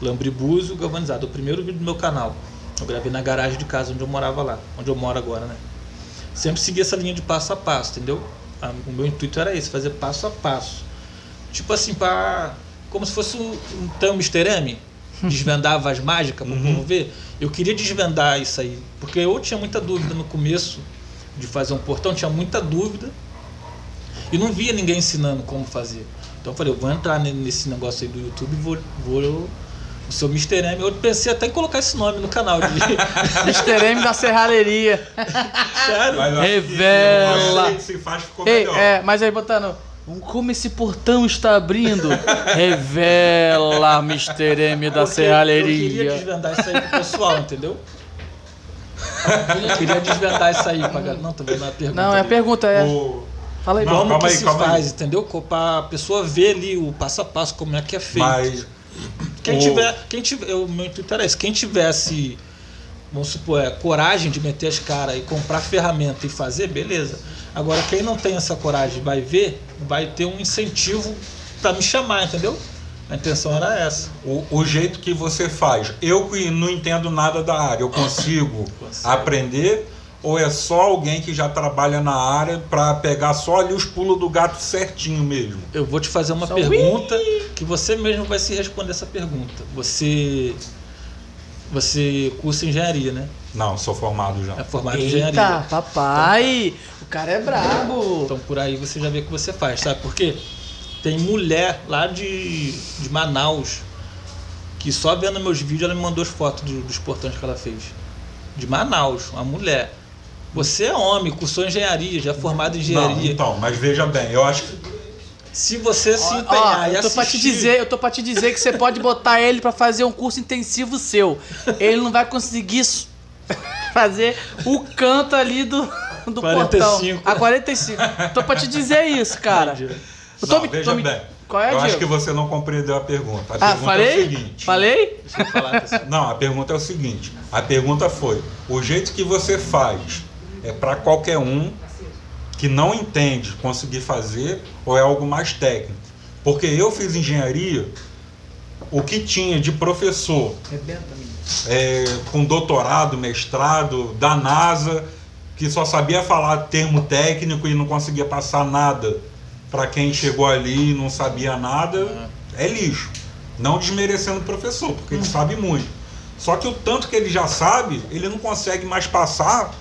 lambribúzio galvanizado o primeiro vídeo do meu canal eu gravei na garagem de casa onde eu morava lá onde eu moro agora né sempre segui essa linha de passo a passo, entendeu? O meu intuito era esse, fazer passo a passo. Tipo assim, para como se fosse um, um Mr. M, desvendava as mágicas para Uhum. ver. Eu queria desvendar isso aí, porque eu tinha muita dúvida no começo de fazer um portão, tinha muita dúvida e não via ninguém ensinando como fazer. Então eu falei, eu vou entrar ne- nesse negócio aí do YouTube e vou, vou o seu Mr. M. Eu pensei até em colocar esse nome no canal. De... Mr. M da Serralheria. Sério? Revela. que se faz ficou Ei, melhor. é, mas aí botando. "Hum, Como esse portão está abrindo? Revela, Mr. M da Porque Eu queria Serralheria. desvendar isso aí pro pessoal, entendeu? Eu queria desvendar isso aí pra galera. Não, tô vendo a pergunta. Não, é a pergunta, é. O- Fala aí, Não. Como calma que aí, se calma aí. faz, entendeu? Pra pessoa ver ali o passo a passo, como é que é feito. Mas Quem o- tiver. Quem tiver. O meu intuito era esse. Quem tivesse, vamos supor, é, coragem de meter as caras e comprar ferramenta e fazer, beleza. Agora, quem não tem essa coragem vai ver, vai ter um incentivo pra me chamar, entendeu? A intenção era essa. o, o jeito que você faz, eu que não entendo nada da área, eu consigo aprender ou é só alguém que já trabalha na área para pegar só ali os pulos do gato certinho mesmo? Eu vou te fazer uma Só pergunta que você mesmo vai se responder essa pergunta. Você você cursa engenharia, né? Não, sou formado já. É formado em Eita, engenharia. papai! O cara é brabo! Então por aí você já vê o que você faz, sabe? Porque tem mulher lá de, de Manaus que só vendo meus vídeos ela me mandou as fotos do- dos portões que ela fez. De Manaus, uma mulher. Você é homem, cursou engenharia, já é formado em Não, engenharia. então, mas veja bem, eu acho que Se você se Ó, empenhar e eu tô pra te assistir- dizer, eu tô pra te dizer que você pode botar ele pra fazer um curso intensivo seu. Ele não vai conseguir fazer o canto ali do do 45. portão. A 45. Tô pra te dizer isso, cara. Entendi. Eu tô Não, me- veja tô me- bem. Qual é, eu acho Diego? que você não compreendeu a pergunta. A Ah, pergunta é o falei? seguinte. Falei? Não, a pergunta é o seguinte. A pergunta foi: o jeito que você faz é para qualquer um que não entende conseguir fazer ou é algo mais técnico? Porque eu fiz engenharia, o que tinha de professor menino. é, com doutorado, mestrado, da NASA, que só sabia falar termo técnico e não conseguia passar nada para quem chegou ali e não sabia nada, é lixo. Não desmerecendo o professor, porque ele sabe muito. Só que o tanto que ele já sabe, ele não consegue mais passar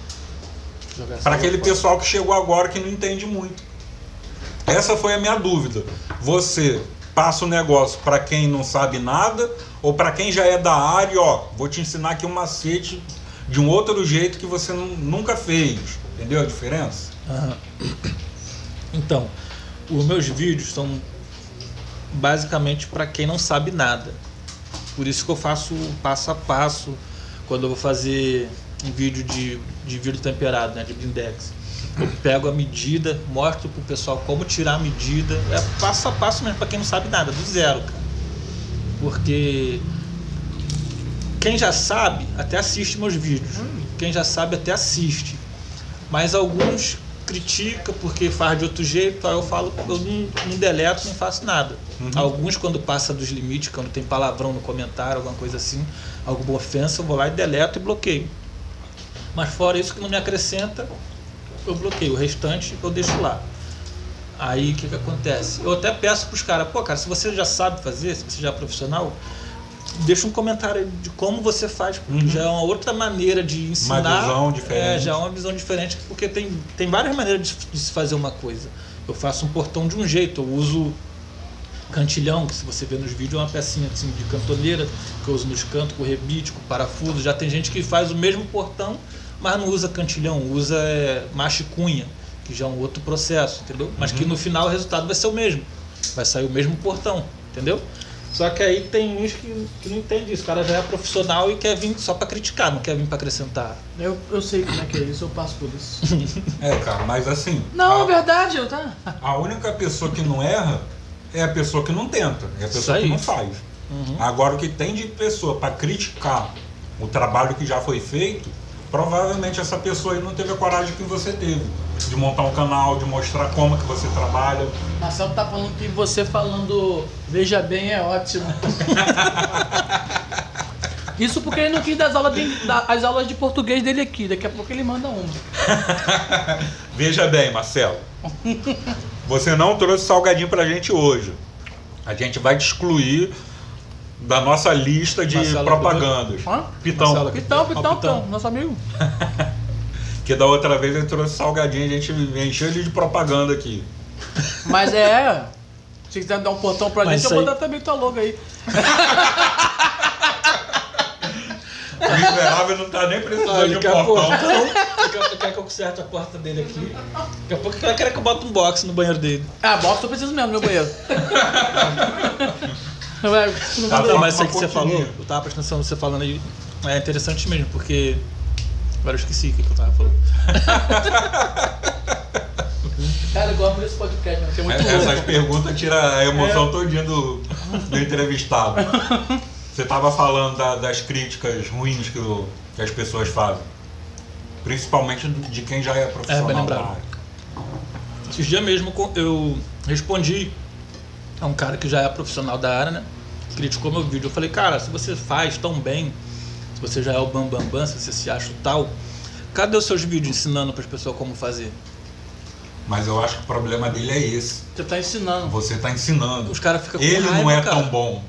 para aquele pessoal que chegou agora que não entende muito. Essa foi a minha dúvida. Você passa o negócio para quem não sabe nada ou para quem já é da área, ó, vou te ensinar aqui um macete de um outro jeito que você nu- nunca fez. Entendeu a diferença? Aham. Então, os meus vídeos são basicamente para quem não sabe nada. Por isso que eu faço passo a passo quando eu vou fazer um vídeo de, de vidro temperado, né, de blindex. Eu pego a medida, mostro pro pessoal como tirar a medida. É passo a passo mesmo para quem não sabe nada, do zero, cara. Porque quem já sabe até assiste meus vídeos. Quem já sabe até assiste. Mas alguns criticam porque faz de outro jeito, aí eu falo, eu não, não deleto, não faço nada. Uhum. Alguns quando passa dos limites, quando tem palavrão no comentário, alguma coisa assim, alguma ofensa, eu vou lá e deleto e bloqueio. Mas fora isso que não me acrescenta, eu bloqueio. O restante eu deixo lá. Aí o que, que acontece? Eu até peço pros caras, pô, cara, se você já sabe fazer, se você já é profissional, deixa um comentário aí de como você faz, porque Uhum. já é uma outra maneira de ensinar. visão diferente. É, já é uma visão diferente, porque tem, tem várias maneiras de, de se fazer uma coisa. Eu faço um portão de um jeito, eu uso cantilhão, que se você vê nos vídeos é uma pecinha assim de cantoneira, que eu uso nos cantos com rebite, com parafuso. Já tem gente que faz o mesmo portão, mas não usa cantilhão, usa é, macho e cunha, que já é um outro processo, entendeu? Mas que no final o resultado vai ser o mesmo. Vai sair o mesmo portão, entendeu? Só que aí tem uns que, que não entendem isso. O cara já é profissional e quer vir só pra criticar, não quer vir pra acrescentar. Eu, eu sei como é que é isso, eu passo por isso. É, cara, mas assim. Não, é a, verdade, eu tá. a única pessoa que não erra é a pessoa que não tenta, é a pessoa que não faz. Uhum. Agora, o que tem de pessoa para criticar o trabalho que já foi feito, provavelmente essa pessoa aí não teve a coragem que você teve. De montar um canal, de mostrar como que você trabalha. Marcelo tá falando que você falando veja bem é ótimo. Isso porque ele não quis dar as aulas de, dar as aulas de português dele aqui. Daqui a pouco ele manda uma. Veja bem, Marcelo. Você não trouxe salgadinho pra gente hoje. A gente vai te excluir da nossa lista de Marcelo, propagandas. Pitão. Marcelo, Pitão, pitão, Pitão. pitão, nosso amigo. Que da outra vez ele trouxe salgadinho, a gente encheu ele de propaganda aqui. Mas é. Se quiser dar um portão pra Mas gente, eu vou aí- dar também tua logo aí. O miserável não tá nem precisando de um Daqui a pouco, portão. quer que eu conserte a porta dele aqui. Daqui a pouco ele vai querer que eu bote um box no banheiro dele. Ah, box eu preciso mesmo no meu banheiro. Vai, não Tá manda bom. aí. mas isso que você falou, eu tava prestando atenção você falando aí, é interessante mesmo, porque. Agora eu esqueci o que eu tava falando. Cara, eu gosto desse podcast, mano, que é muito Essas louco. perguntas tiram a emoção todinha do, do entrevistado. Você estava falando da- das críticas ruins que, o- que as pessoas fazem. Principalmente de quem já é É, bem profissional da lembrado. área. Esses dias mesmo eu respondi a um cara que já é profissional da área, né? Criticou meu vídeo. Eu falei, cara, se você faz tão bem, se você já é o bambambam, bam, bam, se você se acha o tal, cadê os seus vídeos ensinando para as pessoas como fazer? Mas eu acho que o problema dele é esse. Você tá ensinando. Você está ensinando. Os caras ficam com Ele raiva, não é cara. tão bom.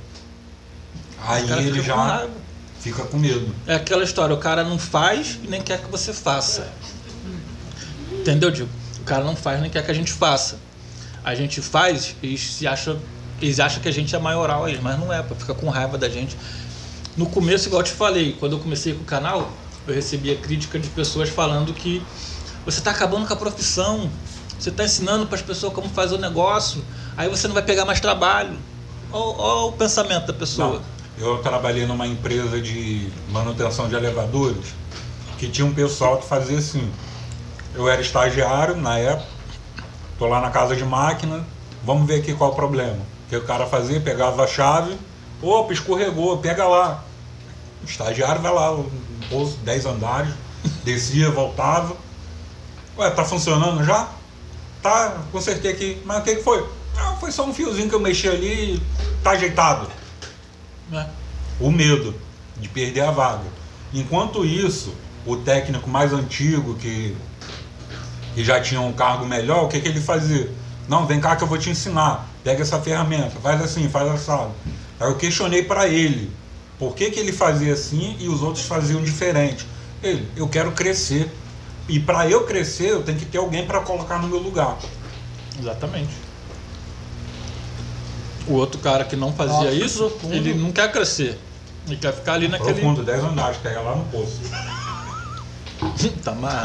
Aí ele ficam com já raiva. fica com medo. É aquela história, o cara não faz e nem quer que você faça. Entendeu, Diego? O cara não faz nem quer que a gente faça. A gente faz e se acha, eles acham que a gente é maioral a eles, mas não é, fica com raiva da gente. No começo, igual eu te falei, quando eu comecei com o canal, eu recebia crítica de pessoas falando que você está acabando com a profissão, você está ensinando para as pessoas como fazer o negócio, aí você não vai pegar mais trabalho. Olha o pensamento da pessoa. Não, eu trabalhei numa empresa de manutenção de elevadores que tinha um pessoal que fazia assim. Eu era estagiário na época, tô lá na casa de máquina, vamos ver aqui qual é o problema. O que o cara fazia? Pegava a chave, opa, escorregou, pega lá. O estagiário vai lá, um pouso, 10 andares, descia, voltava. Ué, tá funcionando já? Tá, consertei aqui. Mas o que que foi? Ah, foi só um fiozinho que eu mexi ali e tá ajeitado. É. O medo de perder a vaga. Enquanto isso, o técnico mais antigo, que, que já tinha um cargo melhor, o que, que ele fazia? Não, vem cá que eu vou te ensinar. Pega essa ferramenta, faz assim, faz assado. Aí eu questionei para ele por que, que ele fazia assim e os outros faziam diferente. Ele, eu quero crescer. E para eu crescer, eu tenho que ter alguém para colocar no meu lugar. Exatamente. O outro cara que não fazia Nossa, isso, profundo. ele não quer crescer. Ele quer ficar ali naquele. Profundo, 10 andares, pega lá no poço. tá mal.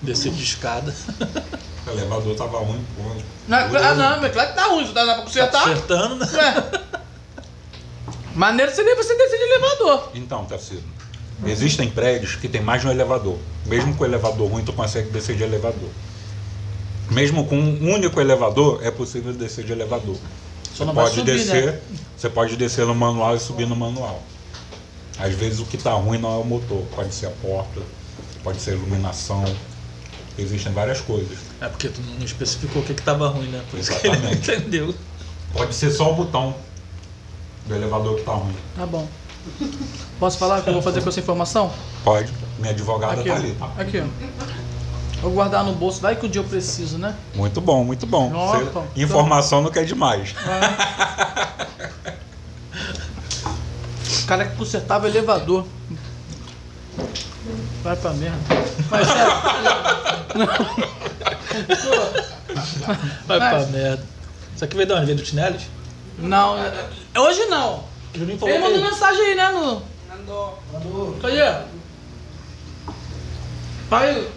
Descer de escada. O elevador tava ruim. pô. Não, ah, não, mas claro que tá ruim, isso dá pra Tá consertar. acertando, né? Ué. Maneiro seria você descer de elevador. Então, Tarcísio, existem prédios que tem mais de um elevador. Mesmo com o elevador ruim, tu consegue descer de elevador. Mesmo com um único elevador, é possível descer de elevador. Só Você pode subir, descer, né? você pode descer no manual e subir no manual. Às vezes o que está ruim não é o motor, pode ser a porta, pode ser a iluminação. Existem várias coisas. É porque tu não especificou o que, que tava ruim, né? Por isso que ele não Exatamente. entendeu. Pode ser só o botão do elevador que está ruim. Tá bom. Posso falar o que eu vou fazer com essa informação? Pode. Minha advogada Aqui, está ali. Aqui, ó. Vou guardar no bolso, vai que o dia eu preciso, né? Muito bom, muito bom. Nossa, Você- então- informação não quer demais. O cara que consertava elevador. Vai pra merda. Mas sério. Vai pra merda. Isso aqui veio de onde? Veio do Tinelis? Não, é- hoje não. Juninho Ele mandou que- mensagem aí, né? No... Mandou. Mandou, Cadê? Pai,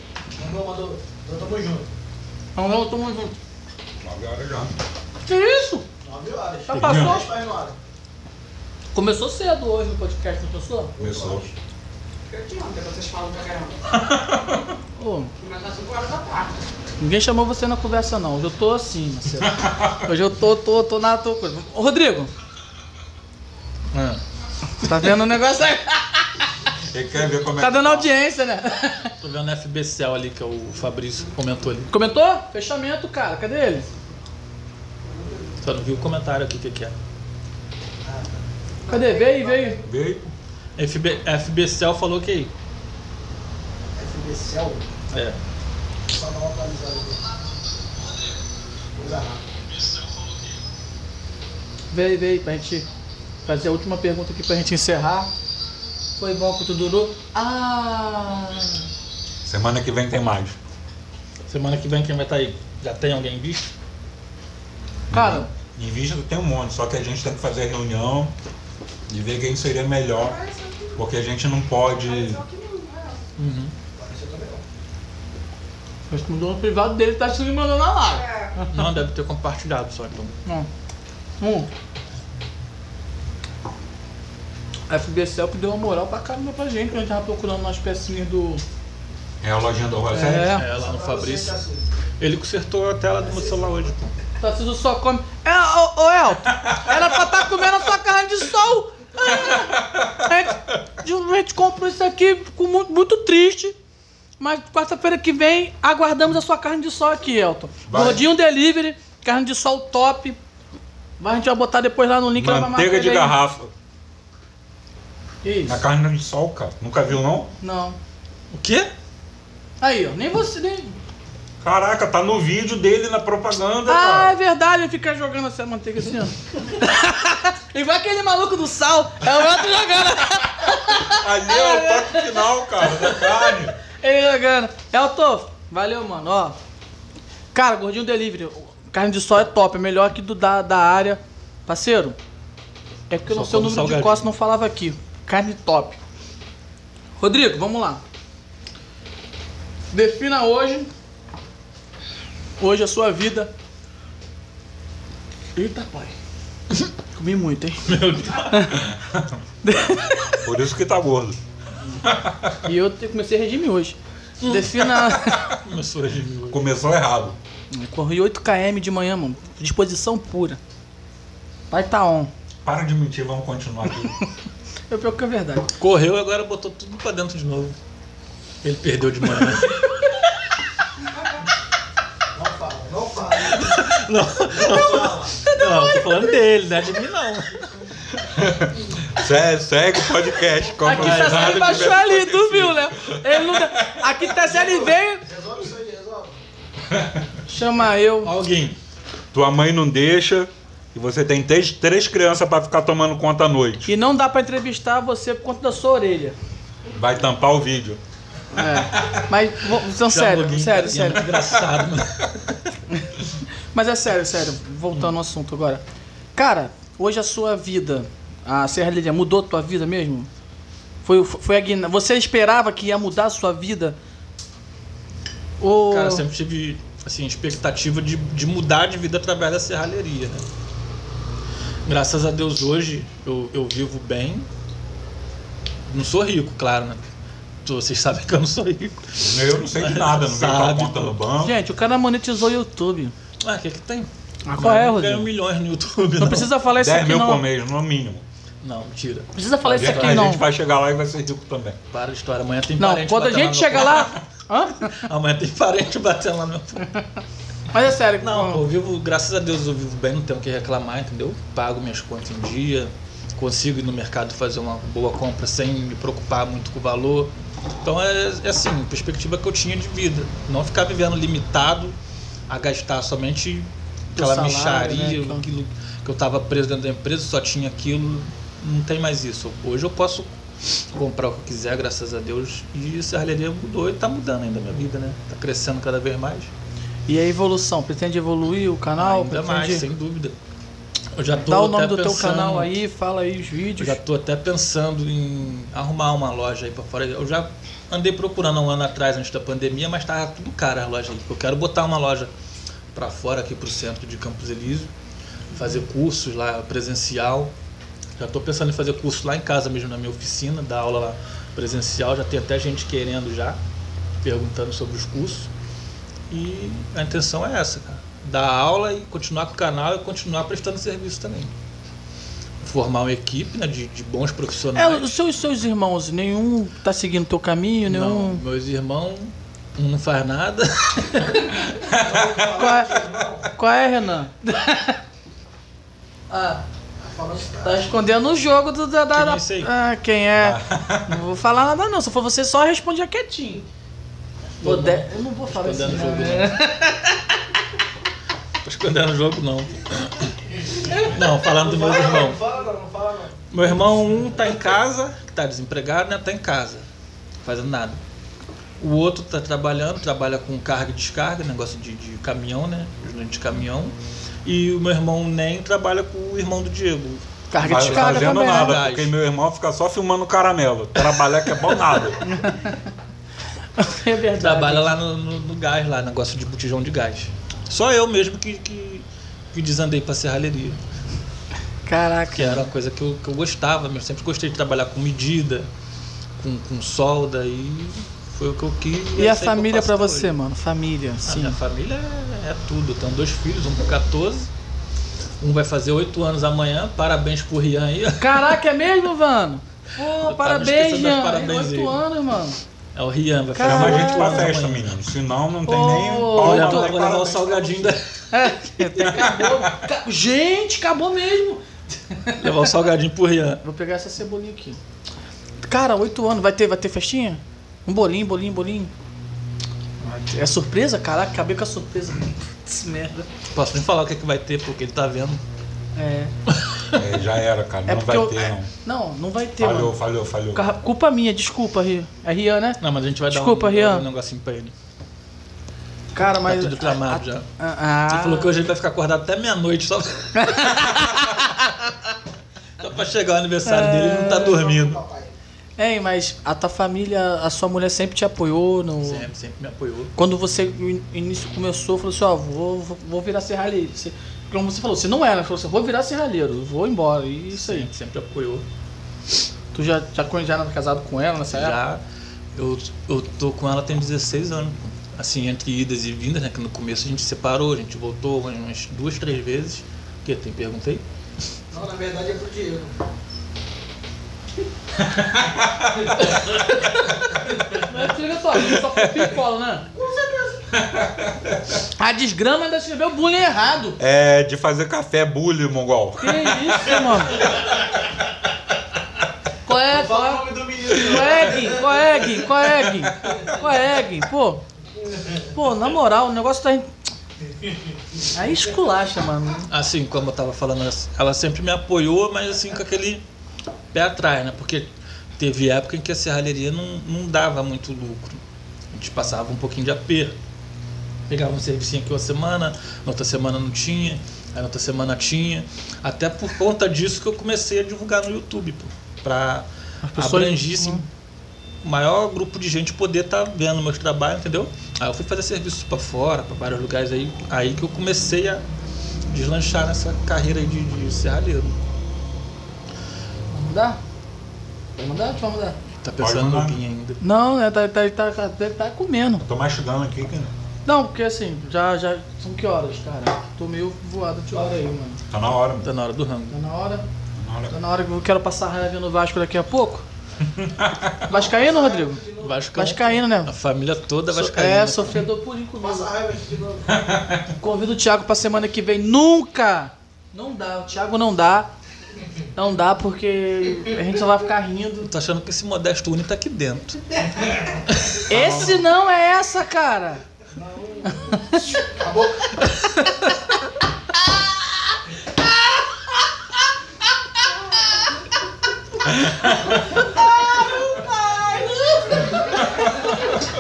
mandou, mandou. Então tamo junto. não, eu tamo junto. Nove horas já. Que isso? 9 horas. Já passou? Nove. Começou cedo hoje o podcast, não começou? Começou. Eu te amo, vocês falam pra caramba. Ô, Mas tá 5 horas da tarde. Ninguém chamou você na conversa não. Hoje eu tô assim, Marcelo. Hoje eu tô, tô, tô na tua coisa. Ô, Rodrigo, Ah. tá vendo o negócio aí? Ele quer ver como é Tá que dando audiência, né? Tô vendo FBCL ali, que é o Fabrício comentou ali. Comentou? Fechamento, cara. Cadê ele? Só não viu o comentário aqui o que, que é. Cadê? Veio, veio. Veio. FB, FBCL falou que FBCL, é. Uma atualizada aqui. Coisa rápida. Veio, veio, pra gente fazer a última pergunta aqui pra gente encerrar. Foi bom quanto durou? Ah! Semana que vem tem mais. Semana que vem quem vai estar aí? Já tem alguém visto? Cara, Em vista tem um monte, só que a gente tem que fazer reunião e ver quem seria melhor. Porque a gente não pode. Uhum. Também não. respondeu no privado dele, tá se mandando na live. É. Não, deve ter compartilhado só, então. Não. Um. A FBCL que deu uma moral pra caramba pra gente, que a gente tava procurando umas pecinhas do. É a lojinha do Rosé? É. É, lá no Fabrício. Tarcísio. Ele consertou a tela do meu celular hoje, pô. Tarcísio só come. É, ô, ô Elton, era pra estar comendo a sua carne de sol. É. A gente, a gente comprou isso aqui, ficou muito, muito triste. Mas quarta-feira que vem, aguardamos a sua carne de sol aqui, Elton. Vai. Gordinho delivery, carne de sol top. Vai, a gente vai botar depois lá no link. Manteiga de garrafa. Isso? Na carne de sol, cara. Nunca viu, não? Não. O quê? Aí, ó, nem você, nem... Caraca, tá no vídeo dele na propaganda, Ah, é cara. verdade, ele fica jogando essa manteiga assim, ó. Igual aquele maluco do sal, é o Elton jogando. Ali é o toque final, cara, da carne. Ele jogando. Elton, valeu, mano, ó. Cara, gordinho delivery, carne de sol é top, é melhor que do da, da área. Parceiro, é porque eu não Só sei o como número de costas, não falava aqui. Carne top. Rodrigo, vamos lá. Defina hoje, hoje a sua vida. Eita, pai. Comi muito, hein? Por isso que tá gordo. E eu te- comecei regime hoje. Defina. Começou a rir. Começou errado. Corri 8 km de manhã, mano. Disposição pura. Vai tá on. Para de mentir, vamos continuar aqui. Eu pior que é verdade. Correu e agora botou tudo pra dentro de novo. Ele perdeu de manhã. Não fala, não fala. Não, não, tô falando dele, não é de mim não. segue, segue o podcast. como Aqui tá série baixou ali, tu viu, né? Ele não... Aqui tá série veio. Resolve isso aí, resolve. Chama eu. Alguém. Tua mãe não deixa e você tem três, três crianças pra ficar tomando conta à noite. E não dá pra entrevistar você por conta da sua orelha. Vai tampar o vídeo. É. Mas, vou- então, sério, sério, cara, sério. é engraçado, mano. Mas é sério, sério. Voltando ao assunto agora. Cara, hoje a sua vida, a serralheria, mudou tua vida mesmo? Foi, foi a guina... Você esperava que ia mudar a sua vida? Ou... Cara, eu sempre tive assim, expectativa de, de mudar de vida através da serralheria, né? Graças a Deus hoje eu, eu vivo bem. Não sou rico, claro, né? Vocês sabem que eu não sou rico. Eu não sei de nada, não tua Sabe, conta no banco. Gente, o cara monetizou o YouTube. Ah, o que que tem? Ah, qual é, Ganho Rodrigo? milhões no YouTube, não. Não precisa falar isso 10 aqui, mil por não. mês, no mínimo. Não, mentira. Precisa falar a isso aqui, a não. gente vai chegar lá e vai ser rico também. Para de história. Amanhã tem Não, parente quando a batendo gente no chega meu lá... Hã? Amanhã tem parente batendo lá no meu. Mas é sério. Não, pô, eu vivo, graças a Deus eu vivo bem, não tenho o que reclamar, entendeu? Pago minhas contas em dia, consigo ir no mercado fazer uma boa compra sem me preocupar muito com o valor. Então é, é assim, a perspectiva que eu tinha de vida. Não ficar vivendo limitado a gastar somente aquela salário, micharia, né, aquilo que eu estava preso dentro da empresa, só tinha aquilo. Não tem mais isso. Hoje eu posso comprar o que eu quiser, graças a Deus. E a serralheria mudou e está mudando ainda a minha vida, né? Tá crescendo cada vez mais. E a evolução? Pretende evoluir o canal? Ainda Pretende... mais, sem dúvida. Eu já tô Dá o nome do teu pensando- canal aí, fala aí os Eu vídeos. já tô até pensando em arrumar uma loja aí pra fora. Eu já andei procurando um ano atrás, antes da pandemia, mas tava tudo caro as lojas aí. Eu quero botar uma loja pra fora aqui pro centro de Campos Elísio, fazer cursos lá presencial. Já tô pensando em fazer curso lá em casa mesmo, na minha oficina, dar aula lá presencial. Já tem até gente querendo já, perguntando sobre os cursos. E a intenção é essa, cara. Dar aula e continuar com o canal e continuar prestando serviço também. Formar uma equipe né, de, de bons É, profissionais. os seus, seus irmãos, nenhum tá seguindo teu caminho, Não, nenhum. meus irmãos, um não faz nada. Qual é, qual é Renan? ah, tá escondendo o jogo do, da, da, Quem é? Ah, quem é? Não vou falar nada não, se for você só responde quietinho. Eu não vou falar isso Escondendo o não. jogo, né? Tô escondendo o jogo, não. Não, falando dos meus irmãos. Não fala não, fala não. Meu irmão, um tá em casa, que tá desempregado, né? Tá em casa, fazendo nada. O outro tá trabalhando, trabalha com carga e descarga, negócio de, de caminhão, né? Ajudante de caminhão. E o meu irmão Nem trabalha com o irmão do Diego. Carga Vai de carga fazendo também. nada, porque meu irmão fica só filmando caramelo. Trabalhar que é bom nada. É verdade. Trabalha lá no, no- no gás, lá, negócio de botijão de gás. Só eu mesmo que, que, que desandei pra serralheria. Caraca. Que era uma coisa que eu, que eu gostava, eu sempre gostei de trabalhar com medida, com, com solda e foi o que eu quis. E é a eu família até você, hoje. mano? Família, A sim. minha família é, é tudo. Tenho dois filhos, um com 14, um vai fazer 8 anos amanhã. Parabéns pro Rian aí. Caraca, é mesmo, mano? Pô, parabéns, aí. Oito anos, mano. É o Rian, vai fazer Chama a gente pra festa, menino. Senão não tem Ô, nem eu Vou palma. levar, nem vou levar o salgadinho da, É, acabou. Ca- Gente, acabou mesmo. levar o salgadinho pro Rian. Vou pegar essa cebolinha aqui. Cara, oito anos. Vai ter, vai ter festinha? Um bolinho, bolinho, bolinho. É surpresa? Caraca, acabei com a surpresa. Putz, merda. Posso nem falar o que, é que vai ter, porque ele tá vendo. É. É, já era, cara. É Não vai eu- ter, não. Não, não vai ter, Falhou, mano. falhou, falhou. Culpa minha, desculpa, Rian. É Rian, né? Não, mas a gente vai Desculpa, dar um, Rian. um negocinho pra ele. Cara, mas. tudo tramado já. Ah, Ele falou que hoje ele vai ficar acordado até meia-noite só. só pra chegar o aniversário dele ele não tá dormindo. Hein, mas a tua família, a sua mulher sempre te apoiou no. Sempre, sempre me apoiou. Quando você no início começou, falou assim, ó, vou, vou, vou virar serralheiro. Você, como você falou, você não era, falou assim, vou virar serralheiro, vou embora. E isso aí. Sempre, sempre apoiou. Tu já, já, já era casado com ela nessa época? Já, Eu, eu tô com ela tem 16 anos. Assim, entre idas e vindas, né? Que no começo a gente separou, a gente voltou umas duas, três vezes. O que? Tem perguntei? Não, na verdade é pro Diego. Não é obrigatório, só copia e cola, né? A desgrama ainda escreveu bullying errado. É de fazer café bullying, mongol. Que isso, mano? Qual é, qual é? nome do menino. Qual é, Gui? Qual é, Gui? Qual é, Gui? Qual é, Gui? Pô, pô, na moral, o negócio tá... Aí esculacha, mano. Assim, como eu tava falando, ela sempre me apoiou, mas assim, com aquele pé atrás, né? Porque teve época em que a serralheria não, não dava muito lucro. A gente passava um pouquinho de aperto. Pegava um servicinho aqui uma semana, na outra semana não tinha, aí na outra semana tinha. Até por conta disso que eu comecei a divulgar no YouTube, pô. Pra As pessoas- abrangir, assim, o maior grupo de gente poder estar vendo meus trabalhos, entendeu? Aí eu fui fazer serviços pra fora, pra vários lugares aí, aí que eu comecei a deslanchar nessa carreira aí de, de serralheiro. Vamos mudar? Vai mudar? Deixa eu mudar. Tá pensando no Guinha ainda. Não, né? Tá, tá, tá, deve tá comendo. Tô mastigando aqui, cara. Não, porque assim, já, já. São que horas, cara? Tô meio voado de hora aí, mano. Tá na hora, mano. Tá na hora do rango. Tá na hora. Tá na hora. Tá na hora que eu quero passar raiva no Vasco daqui a pouco. Vascaíno, Rodrigo? Vasco, Vascaíno, né? A família toda vascaína. É, sofredor purinho comigo. Passa raiva aqui de novo. Convido o Thiago pra semana que vem. Nunca! Não dá, o Thiago não dá. Não dá porque a gente só vai ficar rindo. Tô achando que esse Modesto Uni tá aqui dentro. Esse não é essa, cara. Acabou.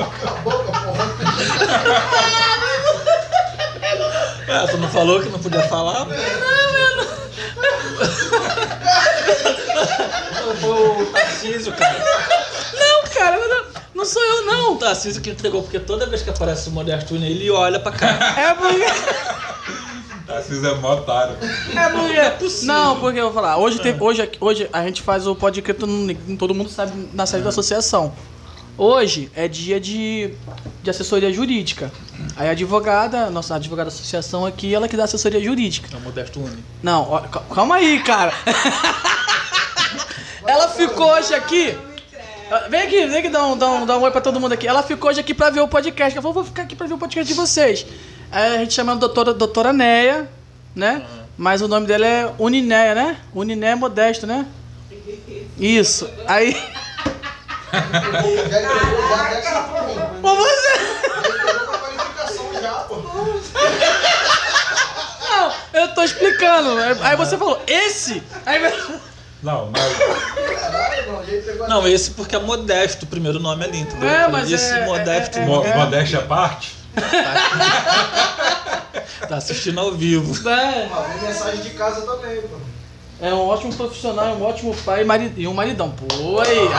Acabou. Ah, tu não falou que não podia falar? Foi o Tarcísio, cara. Não, cara, não, não sou eu, não. Tarcísio que entregou, porque toda vez que aparece o Modesto Uni, ele olha pra cá. É porque. Tarcísio é mó otário. É porque. é possível. Não, porque eu vou falar. Hoje, tem, hoje, hoje a gente faz o podcast, todo, todo mundo sabe, na sede da associação. Hoje é dia de, de assessoria jurídica. Aí a advogada, nossa advogada da associação aqui, ela que dá assessoria jurídica. É o Modesto Uni. Não, ó, cal- calma aí, cara. ela ficou hoje aqui. Vem aqui, vem aqui dar um, dar, um, dar um oi pra todo mundo aqui. Ela ficou hoje aqui pra ver o podcast. Ela falou, vou ficar aqui pra ver o podcast de vocês. Aí a gente chama a doutora, doutora Neia, né? Mas o nome dela é Uninéia, né? Uninéia Modesto, né? Isso. Aí. Pô, você. Não, eu tô explicando. Aí você falou, esse? Aí. Não, já a Não, esse porque é Modesto, o primeiro nome ali, entendeu? É, mas esse é- Modesto é- é- mo- é- modéstia à parte, tá assistindo ao vivo. É. Uma mensagem de casa também, pô. É um ótimo profissional, um ótimo pai e, e um maridão. Pô, aí,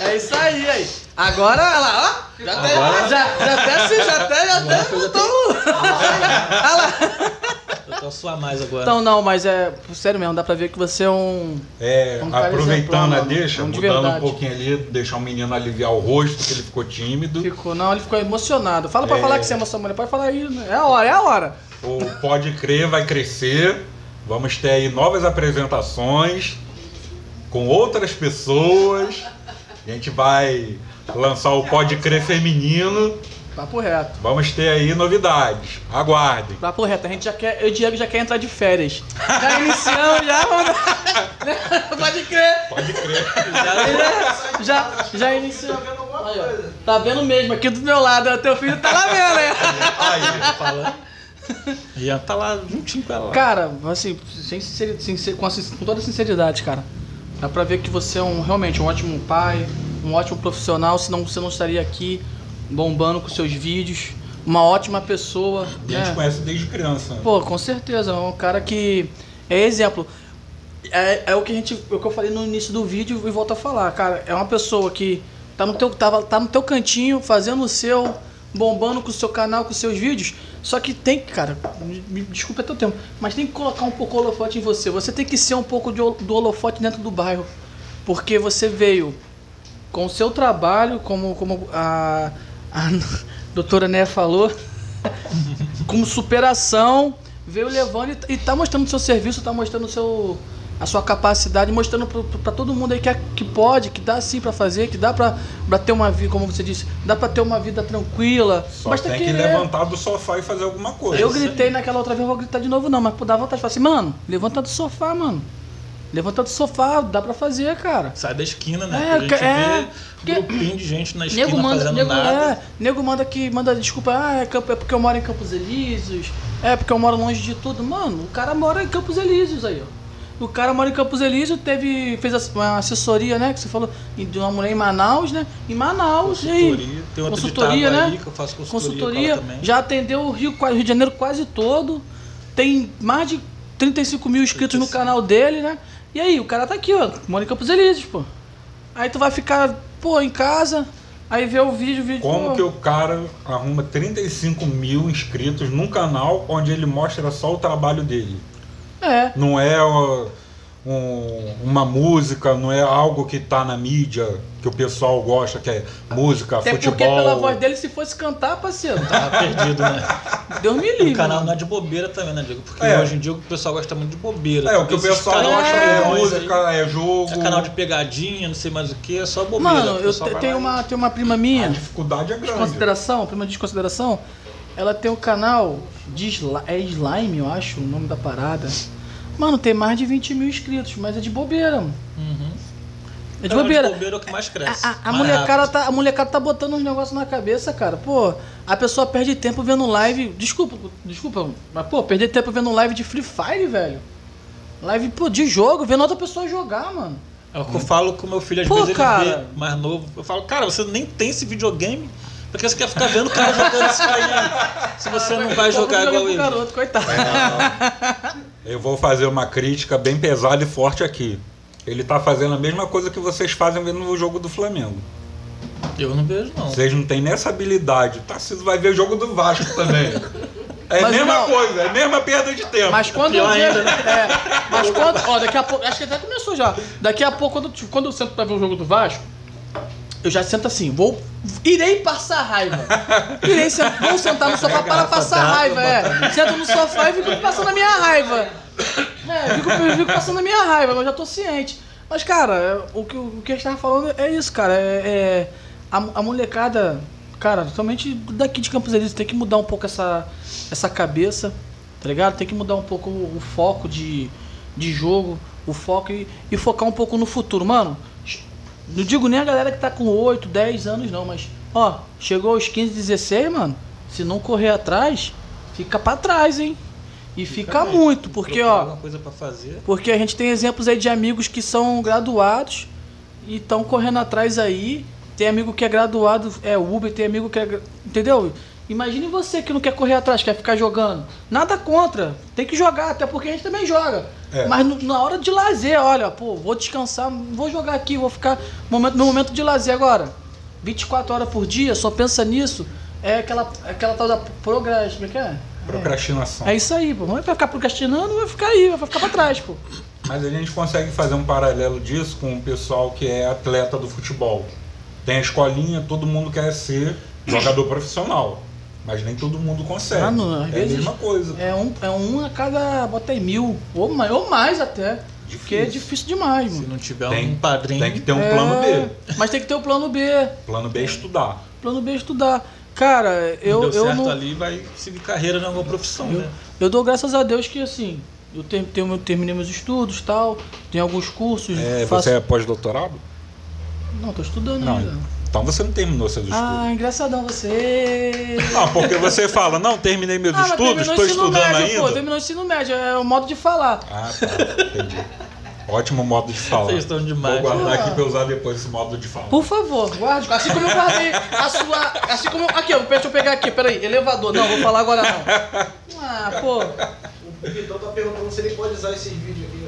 aê! É isso aí, aí. Agora, olha lá, ó. Já até, Agora- já, já até se, já até, já Agora até foi- botou um- Olha lá. Eu tô a suar mais agora. Então, não, mas é, sério mesmo, dá pra ver que você é um... é, Um aproveitando a deixa, mudando um verdade. pouquinho ali, deixar o menino aliviar o rosto, que ele ficou tímido. Ficou, não, ele ficou emocionado. Fala pra É. falar que você é emocionado, pode falar aí, né? é a hora, é a hora. O Pode Crer vai crescer. Vamos ter aí novas apresentações com outras pessoas. A gente vai lançar o Pode Crer feminino. Papo reto. Vamos ter aí novidades. Aguardem. Papo reto, a gente já quer, eu e o Diego já quer entrar de férias. Já iniciamos, já vamos... Pode crer. Pode crer. Já, já, já iniciou. Tá vendo alguma Aí, ó. coisa? Tá vendo mesmo, aqui do meu lado, teu filho tá lá vendo, né? Aí, Fala. Ian tá lá juntinho com ela. lá. Cara, assim, sem sincer- sincer- com, com toda sinceridade, cara. Dá pra ver que você é um, realmente um ótimo pai, um ótimo profissional, senão você não estaria aqui bombando com seus vídeos. Uma ótima pessoa. a gente né? conhece desde criança. Pô, com certeza, é um cara que é exemplo. É, é o que a gente, é o que eu falei no início do vídeo e volto a falar, cara, é uma pessoa que tá no teu tava, tá no teu cantinho, fazendo o seu, bombando com o seu canal, com os seus vídeos. Só que tem, que, cara, me, desculpa até o tempo, mas tem que colocar um pouco o holofote em você. Você tem que ser um pouco de, do holofote dentro do bairro. Porque você veio com o seu trabalho, como, como a, a doutora Né falou, como superação, veio levando e, e tá mostrando o seu serviço, tá mostrando seu, a sua capacidade, mostrando para todo mundo aí que, é, que pode, que dá sim para fazer, que dá para ter uma vida, como você disse, dá para ter uma vida tranquila. Só basta tem que querer. levantar do sofá e fazer alguma coisa. Eu gritei naquela outra vez, eu vou gritar de novo não, mas dá vontade de falar assim, mano, levanta do sofá, mano. Levanta do sofá, dá pra fazer, cara. Sai da esquina, né? É, a gente é, vê um grupinho de gente na esquina manda, fazendo nego, nada. é, nego manda que manda desculpa, ah, é, é porque eu moro em Campos Elíseos, é porque eu moro longe de tudo. Mano, o cara mora em Campos Elíseos aí, ó. O cara mora em Campos Elíseos, teve fez uma assessoria, né, que você falou, de uma mulher em Manaus, né? Em Manaus, e aí? Consultoria. Tem outro Consultoria, né? aí que eu faço consultoria, Consultoria, já atendeu o Rio, Rio de Janeiro quase todo. Tem mais de 35 mil inscritos no 35. canal dele, né? E aí, o cara tá aqui, ó, mora em Campos Elíseos, pô. Aí tu vai ficar, pô, em casa, aí vê o vídeo, o vídeo. Como pô, que o cara arruma 35 mil inscritos num canal onde ele mostra só o trabalho dele? É. Não é ó, um- uma música, não é algo que tá na mídia, que o pessoal gosta, que é música, Até futebol. porque pela voz dele, se fosse cantar, parceiro, tá? Tava perdido, né? Deus me O livre. canal mano. não é de bobeira também, né, Diego? Porque É. hoje em dia o pessoal gosta muito de bobeira. É, o que o pessoal canais gosta é chorões aí, música, é jogo. É canal de pegadinha, não sei mais o que, é só bobeira. Mano, O eu tenho uma, tenho uma prima A minha, dificuldade é grande. desconsideração, prima de desconsideração, ela tem um canal de sli- é slime, eu acho, o nome da parada. Mano, tem mais de 20 mil inscritos, mas é de bobeira, mano. Uhum. É de bobeira. De bobeira é o que mais cresce. A, a- a mais molecada rápido. tá, a molecada tá botando uns negócios na cabeça, cara. Pô, a pessoa perde tempo vendo live. Desculpa, desculpa, mas pô, perder tempo vendo live de Free Fire, velho. Live, pô, de jogo, vendo outra pessoa jogar, mano. É o que eu falo com meu filho, às Pô, vezes ele cara. vê mais novo. Eu falo, cara, você nem tem esse videogame. Porque você quer ficar vendo o cara jogando isso aí. Se você não vai jogar igual ele. garoto, coitado. Eu vou fazer uma crítica bem pesada e forte aqui. Ele tá fazendo a mesma coisa que vocês fazem vendo o jogo do Flamengo. Eu não vejo, não. Vocês não têm nessa habilidade. Tarcísio vai ver o jogo do Vasco também. É a mesma não. coisa, é a mesma perda de tempo. Mas quando Pior eu vejo. ainda, É, mas quando. Ó, daqui a pouco. Acho que até começou já. Daqui a pouco, quando, quando eu sento pra ver o jogo do Vasco, eu já sento assim, vou. Irei passar raiva. Irei vou sentar no sofá para passar raiva, é. Sento no sofá e fico passando a minha raiva. É, fico, eu fico passando a minha raiva, mas já tô ciente. Mas, cara, é, o que, o que a gente tava falando é isso, cara. É, é- a, a molecada, cara, somente daqui de Campos Elíseos tem que mudar um pouco essa, essa cabeça, tá ligado? Tem que mudar um pouco o, o foco de, de jogo, o foco e, e focar um pouco no futuro. Mano, não digo nem a galera que tá com 8, 10 anos não, mas, ó, chegou aos 15, 16, mano, se não correr atrás, fica pra trás, hein? E fica, bem. muito, porque, ó, porque a gente tem exemplos aí de amigos que são graduados e estão correndo atrás aí. Tem amigo que é graduado, é Uber, tem amigo que é. Entendeu? Imagine você que não quer correr atrás, quer ficar jogando. Nada contra. Tem que jogar, até porque a gente também joga. É. Mas no- na hora de lazer, olha, pô, vou descansar, vou jogar aqui, vou ficar. Momento, meu momento de lazer agora. 24 horas por dia, só pensa nisso. É aquela, aquela tal da progress. Como é que é? Procrastinação. É isso aí, pô. Não vai ficar procrastinando, vai ficar aí, vai ficar pra trás, pô. Mas a gente consegue fazer um paralelo disso com o pessoal que é atleta do futebol. Tem a escolinha, todo mundo quer ser jogador profissional. Mas nem todo mundo consegue. Ah, não, às é vezes- a mesma coisa. É um, é um a cada. Bota aí mil. Ou mais, ou mais até. Porque é difícil demais, Se mano. não tiver Tem- um padrinho. Tem que ter um É, plano B. Mas tem que ter o plano B. Plano B é estudar. Plano B é estudar. Cara, eu, Deu eu certo não. ali, vai seguir carreira em alguma profissão, Eu, né? eu dou graças a Deus que assim. Eu ter, tenho, terminei meus estudos tal. Tenho alguns cursos. É, faço- você é pós-doutorado? Não, tô estudando Não. ainda. Então você não terminou seus estudos. Ah, engraçadão você. Não, porque você fala, não, terminei meus Ah, estudos, estou o ensino estudando médio, pô. ainda. Terminou o ensino médio. É o modo de falar. Ah, tá, entendi. Ótimo modo de falar. Vocês estão demais. Vou guardar Ah. aqui pra usar depois esse modo de falar. Por favor, guarde. Assim como eu guardei a sua. Assim como. Aqui, ó, deixa eu pegar aqui, peraí. Elevador. Não, vou falar agora não. Ah, pô. O Vitão tá perguntando se ele pode usar esses vídeos aqui.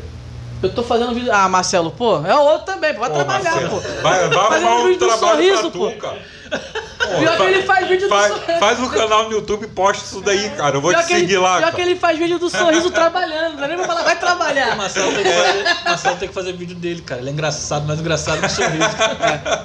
Eu tô fazendo vídeo. Ah, Marcelo, pô. É o outro também, pô. Vai Pô, trabalhar, Marcelo, pô. Vai, vai Fazendo arrumar um vídeo do trabalho sorriso, pra pô. tu, cara. Pior que ele faz vídeo do Faz, sorriso. faz um canal no YouTube e posta isso daí, cara. Eu vou Pior te que ele- seguir lá. Pior cara. que ele faz vídeo do sorriso trabalhando. Não dá nem pra falar, vai trabalhar. Marcelo tem, que fazer, Marcelo tem que fazer vídeo dele, cara. Ele é engraçado, mais engraçado que o sorriso.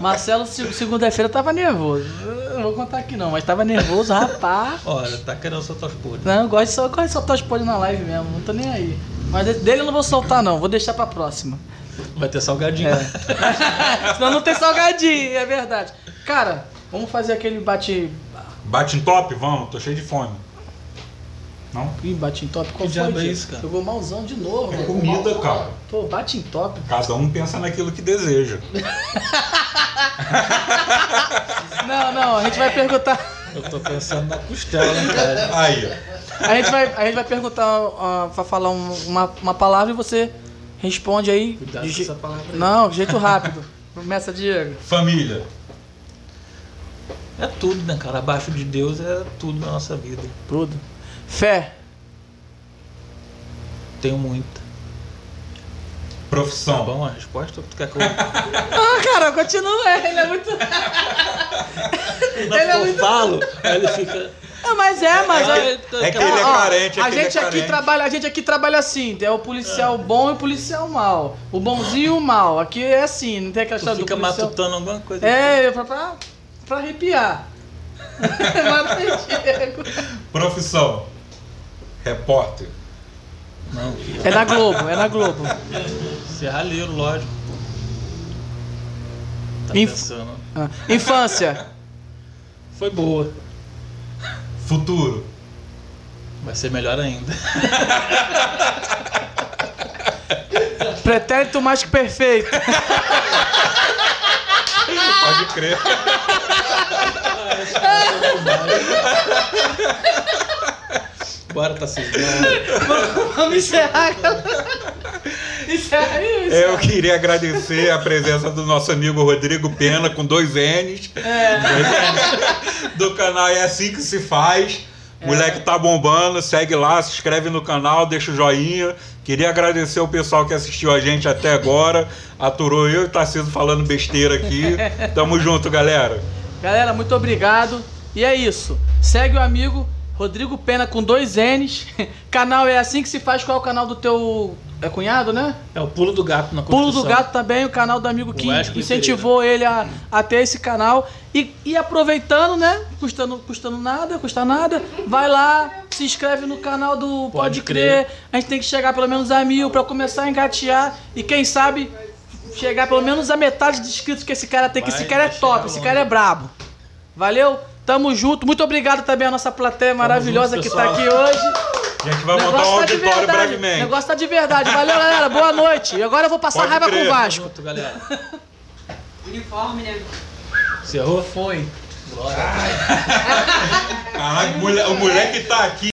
Marcelo, se- segunda-feira, tava nervoso. Eu Não vou contar aqui não, mas tava nervoso, rapaz. Olha, tá querendo soltar os podres. Não, eu gosto de, só, eu gosto de soltar os podres na live mesmo, não tô nem aí. Mas dele eu não vou soltar não, vou deixar pra próxima. Vai ter salgadinho. É. Senão não tem salgadinho, é verdade. Cara, vamos fazer aquele bate. Bate em top? Vamos, tô cheio de fome. Não? Ih, bate em top. Qual Que foi, diabo é isso, cara? Jogou malzão de novo. É mano. comida, cara. Tô, bate em top. Cada um pensa naquilo que deseja. Não, não, a gente vai perguntar. Eu tô pensando na costela, né, cara? Aí, A gente vai, a gente vai perguntar, ó, vai falar um- uma, uma palavra e você responde aí. Cuidado de com essa palavra aí. Não, de jeito rápido. Começa, Diego. família. É tudo, né, cara? Abaixo de Deus é tudo na nossa vida. Tudo. Fé. Tenho muita. Tá Profissão. bom a resposta? ou Tu quer que eu. Ah, cara, continua. Ele é muito. Ele é eu muito- falo, aí ele fica. Ah, mas é, mas É é. que- É que ele é Ó, carente, é a que ele é gente aqui trabalha, a gente aqui trabalha assim, é o policial bom e o policial mal. O bonzinho e o mal. Aqui é assim, não tem aquela história do fica policial. matutando alguma coisa. É, pra, pra, pra arrepiar. Profissão. Repórter. Não, É na Globo, é na Globo. serralheiro, lógico. Tá Inf- pensando. Ah, Infância. Foi boa. Futuro. Vai ser melhor ainda. Pretérito mais que perfeito. Pode crer. Bora, tá cismando. Vamos encerrar. Encerra encerra. Eu queria agradecer a presença do nosso amigo Rodrigo Pena, com dois N's. Do canal É Assim Que Se Faz. Moleque tá bombando, segue lá, se inscreve no canal, deixa o joinha. Queria agradecer o pessoal que assistiu a gente até agora. Aturou eu e Tarcísio falando besteira aqui. Tamo junto, galera. Galera, muito obrigado. E é isso. Segue o amigo Rodrigo Pena com dois N's. Canal é assim que se faz. Qual é o canal do teu é cunhado, né? É o pulo do gato na Pulo do Gato também, o canal do amigo que incentivou ele a, a ter esse canal. E, e aproveitando, né? Custando, custando nada, custa nada. Vai lá, se inscreve no canal do Pode, Pode crer. Crer. A gente tem que chegar pelo menos a mil pra começar a engatear. E quem sabe chegar pelo menos a metade de inscritos que esse cara tem, que Vai, esse cara é top, esse cara é brabo. Valeu? Tamo junto. Muito obrigado também à nossa plateia maravilhosa junto, que tá aqui hoje. A gente vai O montar um negócio tá de auditório verdade. O brevemente. negócio tá de verdade. Valeu, galera. Boa noite. E agora eu vou passar Pode raiva com crer. o Vasco. Junto, galera. Uniforme, né? Encerrou? Foi. Caraca, o mole- o moleque tá aqui.